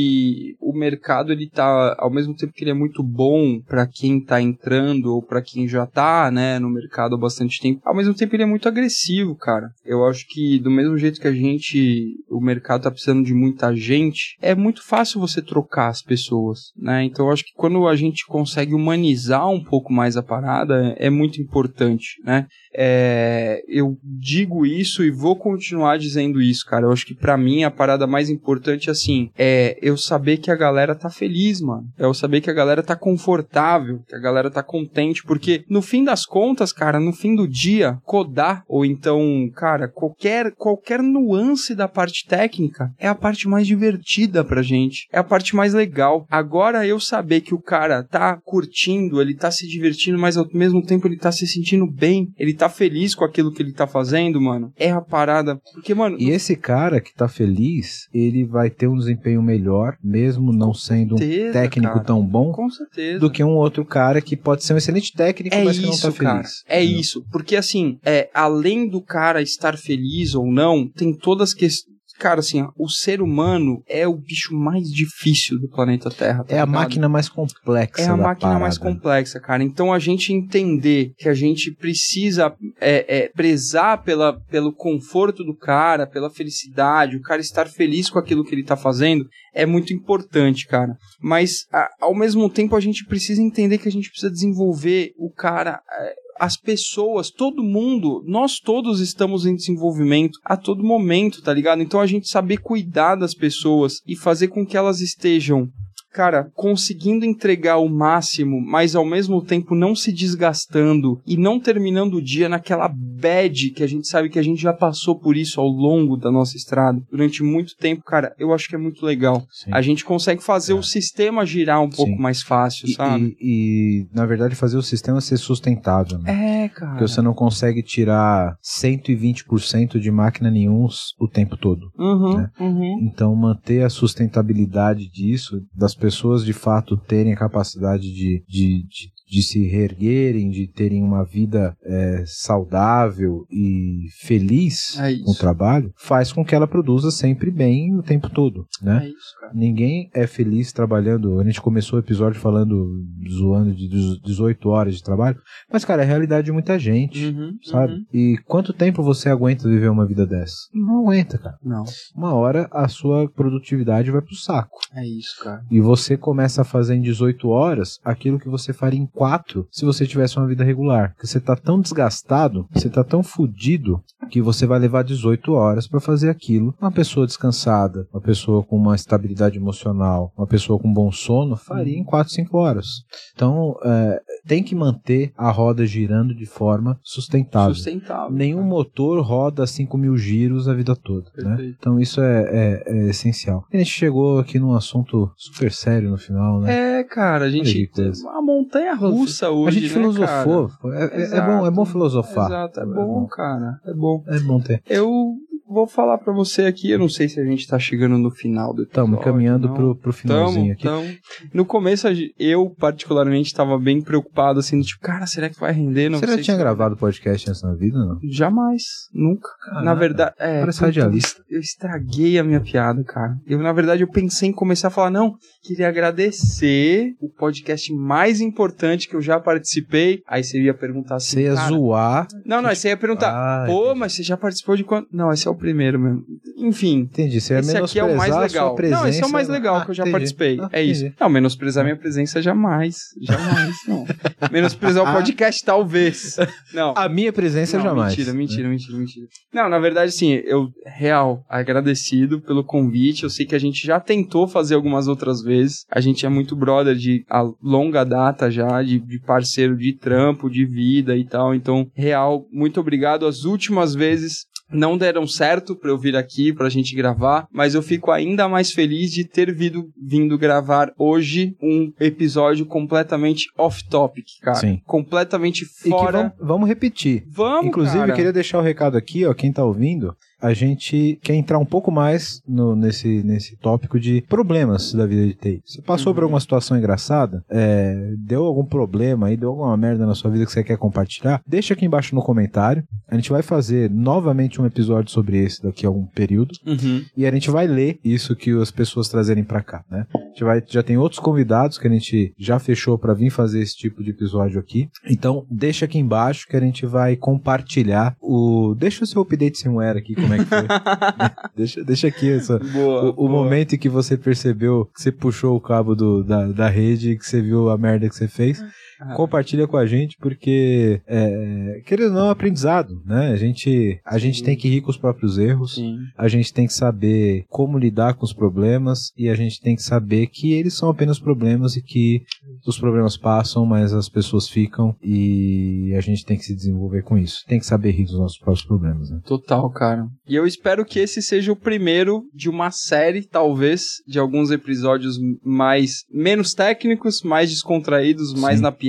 O mercado, ele tá. Ao mesmo tempo que ele é muito bom pra quem tá entrando ou pra quem já tá, né, no mercado há bastante tempo, ao mesmo tempo ele é muito agressivo, cara. Eu acho que do mesmo jeito que a gente. O mercado tá precisando de muita gente, é muito fácil você trocar as pessoas, né? Então eu acho que quando a gente consegue humanizar um pouco mais a parada, é muito importante, né? É, eu digo isso e vou continuar dizendo isso, cara. Eu acho que pra mim a parada mais importante, assim, é eu saber que a galera tá feliz, mano. É eu saber que a galera tá confortável, que a galera tá contente, porque no fim das contas, cara, no fim do dia, codar ou então, cara, qualquer qualquer nuance da parte técnica é a parte mais divertida pra gente, é a parte mais legal. Agora eu saber que o cara tá curtindo, ele tá se divertindo, mas ao mesmo tempo ele tá se sentindo bem, ele tá feliz com aquilo que ele tá fazendo, mano. É a parada, porque mano, E esse cara que tá feliz, ele vai ter um desempenho melhor, mesmo não sendo um certeza, técnico cara. tão bom, com certeza. do que um outro cara que pode ser um excelente técnico, É mas que não isso, tá cara. feliz. É entendeu? isso. Porque, assim, é, além do cara estar feliz ou não, tem todas as questões. Cara, assim, o ser humano é o bicho mais difícil do planeta Terra. tá É a ligado? máquina mais complexa. É a máquina mais parada. complexa, cara. Então a gente entender que a gente precisa é, é, prezar pela, pelo conforto do cara, pela felicidade, o cara estar feliz com aquilo que ele tá fazendo, é muito importante, cara. Mas a- ao mesmo tempo a gente precisa entender que a gente precisa desenvolver o cara. é, as pessoas, todo mundo, nós todos estamos em desenvolvimento a todo momento, tá ligado? Então a gente saber cuidar das pessoas e fazer com que elas estejam cara, conseguindo entregar o máximo, mas ao mesmo tempo não se desgastando e não terminando o dia naquela bad que a gente sabe que a gente já passou por isso ao longo da nossa estrada durante muito tempo, cara, eu acho que é muito legal. Sim. A gente consegue fazer o sistema girar um pouco Sim. mais fácil, E, sabe? e- e, na verdade, fazer o sistema ser sustentável. Né? É, cara. Porque você não consegue tirar 120% de máquina nenhum o tempo todo. Uhum, né? uhum. Então, manter a sustentabilidade disso, das pessoas de fato terem a capacidade de, de, de de se reerguerem, de terem uma vida é, saudável e feliz É com o trabalho, faz com que ela produza sempre bem o tempo todo, né? É isso, cara. Ninguém é feliz trabalhando. A gente começou o episódio falando, zoando de 18 horas de trabalho, mas, cara, é a realidade de muita gente, Uhum, sabe? uhum. E quanto tempo você aguenta viver uma vida dessa? Não aguenta, cara. Não, Uma hora a sua produtividade vai pro saco. é isso, cara. E você começa a fazer em 18 horas aquilo que você faria em 4 se você tivesse uma vida regular. Porque você tá tão desgastado, você tá tão fudido, que você vai levar 18 horas para fazer aquilo. Uma pessoa descansada, uma pessoa com uma estabilidade emocional, uma pessoa com bom sono, faria em 4, 5 horas. Então, é, tem que manter a roda girando de forma sustentável. Sustentável. Nenhum motor roda a 5 mil giros a vida toda, né? Então isso é, é- é essencial. A gente chegou aqui num assunto super sério no final, né? É, cara, a gente. que coisa. A montanha russa hoje. a gente né, filosofou. É, é- é bom, é bom filosofar. Exato, é bom, cara. É bom. É bom ter. Eu vou falar pra você aqui, eu não sei se a gente tá chegando no final do episódio. Estamos caminhando não. pro, pro finalzinho Tamo, aqui. tamo. No começo, eu particularmente tava bem preocupado, assim, tipo, cara, será que vai render? Não Você já tinha se- gravado podcast antes na vida, não? Jamais, nunca. Caraca. na verdade, é. Parece radialista. Eu estraguei a minha piada, cara. Eu, na verdade, eu pensei em começar a falar, não, queria agradecer o podcast mais importante que eu já participei. Aí você ia perguntar assim. Você ia zoar. Não, não, aí você ia perguntar, Ah, pô, mas você já participou de quanto? Não, esse é o primeiro mesmo. Enfim. Entendi. Você Esse aqui é o mais legal. presença. Não, esse é o mais legal Ah, que eu já entendi. participei. Ah, é isso. Não, menosprezar minha presença jamais. Jamais, não. menosprezar o podcast, talvez. Não. A minha presença Não, jamais. Mentira, mentira, mentira, mentira. Não, na verdade, assim, eu, real, agradecido pelo convite. Eu sei que a gente já tentou fazer algumas outras vezes. A gente é muito brother de a longa data já, de, de parceiro de trampo, de vida e tal. Então, real, muito obrigado. As últimas vezes não deram certo pra eu vir aqui, pra gente gravar, mas eu fico ainda mais feliz de ter vindo, vindo gravar hoje um episódio completamente off-topic, cara. Sim. Completamente E que fora. vamos, vamos repetir. Vamos, Inclusive, cara. eu queria deixar o recado aqui, ó, quem tá ouvindo, a gente quer entrar um pouco mais no- nesse, nesse tópico de problemas da vida de TI. Você passou Uhum. por alguma situação engraçada, é, deu algum problema aí, deu alguma merda na sua vida que você quer compartilhar, deixa aqui embaixo no comentário. A gente vai fazer novamente um episódio sobre esse daqui a algum período. Uhum. E a gente vai ler isso que as pessoas trazerem pra cá, né? A gente vai, já tem outros convidados que a gente já fechou pra vir fazer esse tipo de episódio aqui. Então, deixa aqui embaixo que a gente vai compartilhar o. Deixa o seu update firmware aqui, como é que foi. deixa, deixa aqui essa, Boa. o, o boa. momento em que você percebeu que você puxou o cabo do- da, da rede e que você viu a merda que você fez. Ah. Compartilha com a gente, porque, é, querendo ou não, é um aprendizado, né? A gente, a gente tem que rir com os próprios erros. Sim. A gente tem que saber como lidar com os problemas e a gente tem que saber que eles são apenas problemas e que os problemas passam, mas as pessoas ficam e a gente tem que se desenvolver com isso. Tem que saber rir dos nossos próprios problemas, né? Total, cara. E eu espero que esse seja o primeiro de uma série, talvez, de alguns episódios mais menos técnicos, mais descontraídos, mais Sim. na piada,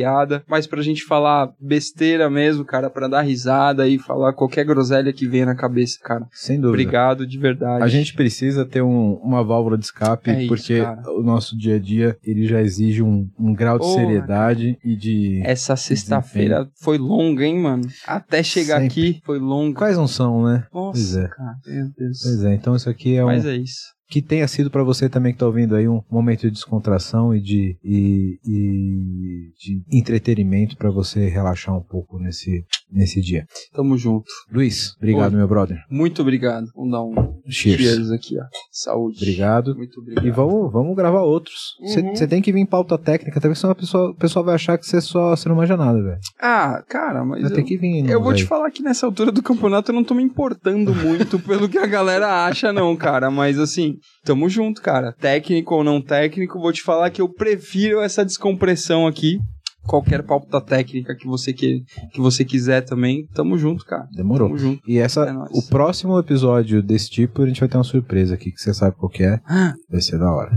mais pra gente falar besteira mesmo, cara, pra dar risada e falar qualquer groselha que venha na cabeça, cara. Sem dúvida. Obrigado de verdade. A gente precisa ter um- uma válvula de escape, É isso, porque cara. o nosso dia a dia ele já exige um, um grau de seriedade e de. Essa sexta-feira foi longa, hein, mano? Até chegar Sempre. aqui foi longa. Quais não são, né? Nossa, Pois é. cara, meu Deus. Pois é, então isso aqui é um. Mas é isso. Que tenha sido pra você também que tá ouvindo aí um momento de descontração e de, e, e de entretenimento pra você relaxar um pouco nesse, nesse dia. Tamo junto. Luiz, obrigado, Oi. meu brother. Muito obrigado. Vamos dar um Cheers. cheers aqui, ó. Saúde. Obrigado. Muito obrigado. E vamos, vamos gravar outros. Você Uhum. tem que vir em pauta técnica, também senão a pessoa, o pessoal vai achar que você só você não manja nada, velho. Ah, cara, mas Vai eu, ter que vir. eu vou te falar que nessa altura do campeonato eu não tô me importando muito pelo que a galera acha, não, cara. Mas assim, tamo junto, cara. Técnico ou não técnico, vou te falar que eu prefiro essa descompressão aqui. Qualquer pauta técnica que você, que, que você quiser também, tamo junto, cara. Demorou. Tamo junto. E essa, É o próximo episódio desse tipo, a gente vai ter uma surpresa aqui, que você sabe qual que é. Ah, Vai ser da hora.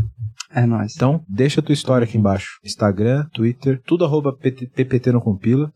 É nóis. Então, deixa a tua história aqui embaixo. Instagram, Twitter, tudo arroba TPT não compila.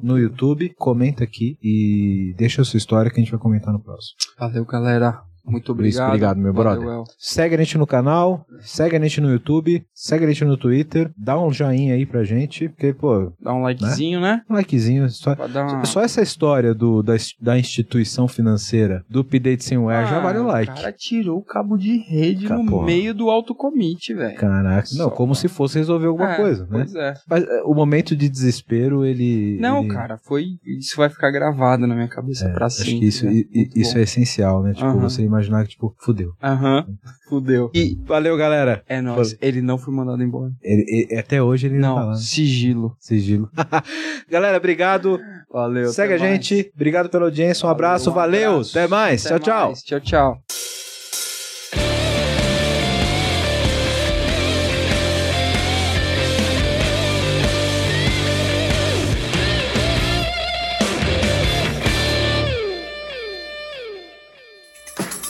No YouTube, comenta aqui e deixa a sua história que a gente vai comentar no próximo. Valeu, galera. Muito Luiz, obrigado. obrigado, meu Valeu, brother. El. Segue a gente no canal, segue a gente no YouTube, segue a gente no Twitter, dá um joinha aí pra gente, porque, pô, Dá um likezinho, né? um likezinho, só, uma... só essa história do, da, da instituição financeira do update sem wear já Ah, vale o like. O cara tirou o cabo de rede no meio do autocommit, velho. Caraca, não, Só, como se fosse resolver alguma É, coisa, né? Pois é. Mas é, o momento de desespero, ele. Não, ele- cara, foi. Isso vai ficar gravado na minha cabeça É, pra acho sempre. que isso, né? isso bom. é essencial, né? Tipo, Aham. você imaginar que, tipo, fudeu. Aham, fudeu. E valeu, galera. É nóis, ele não foi mandado embora. Ele- ele- até hoje ele não, Não, fala. né? sigilo. Sigilo. galera, obrigado. Valeu. Segue a mais. gente. Obrigado pela audiência. Um abraço. um Valeu. abraço. Até mais. Até tchau, tchau. mais. Tchau, tchau.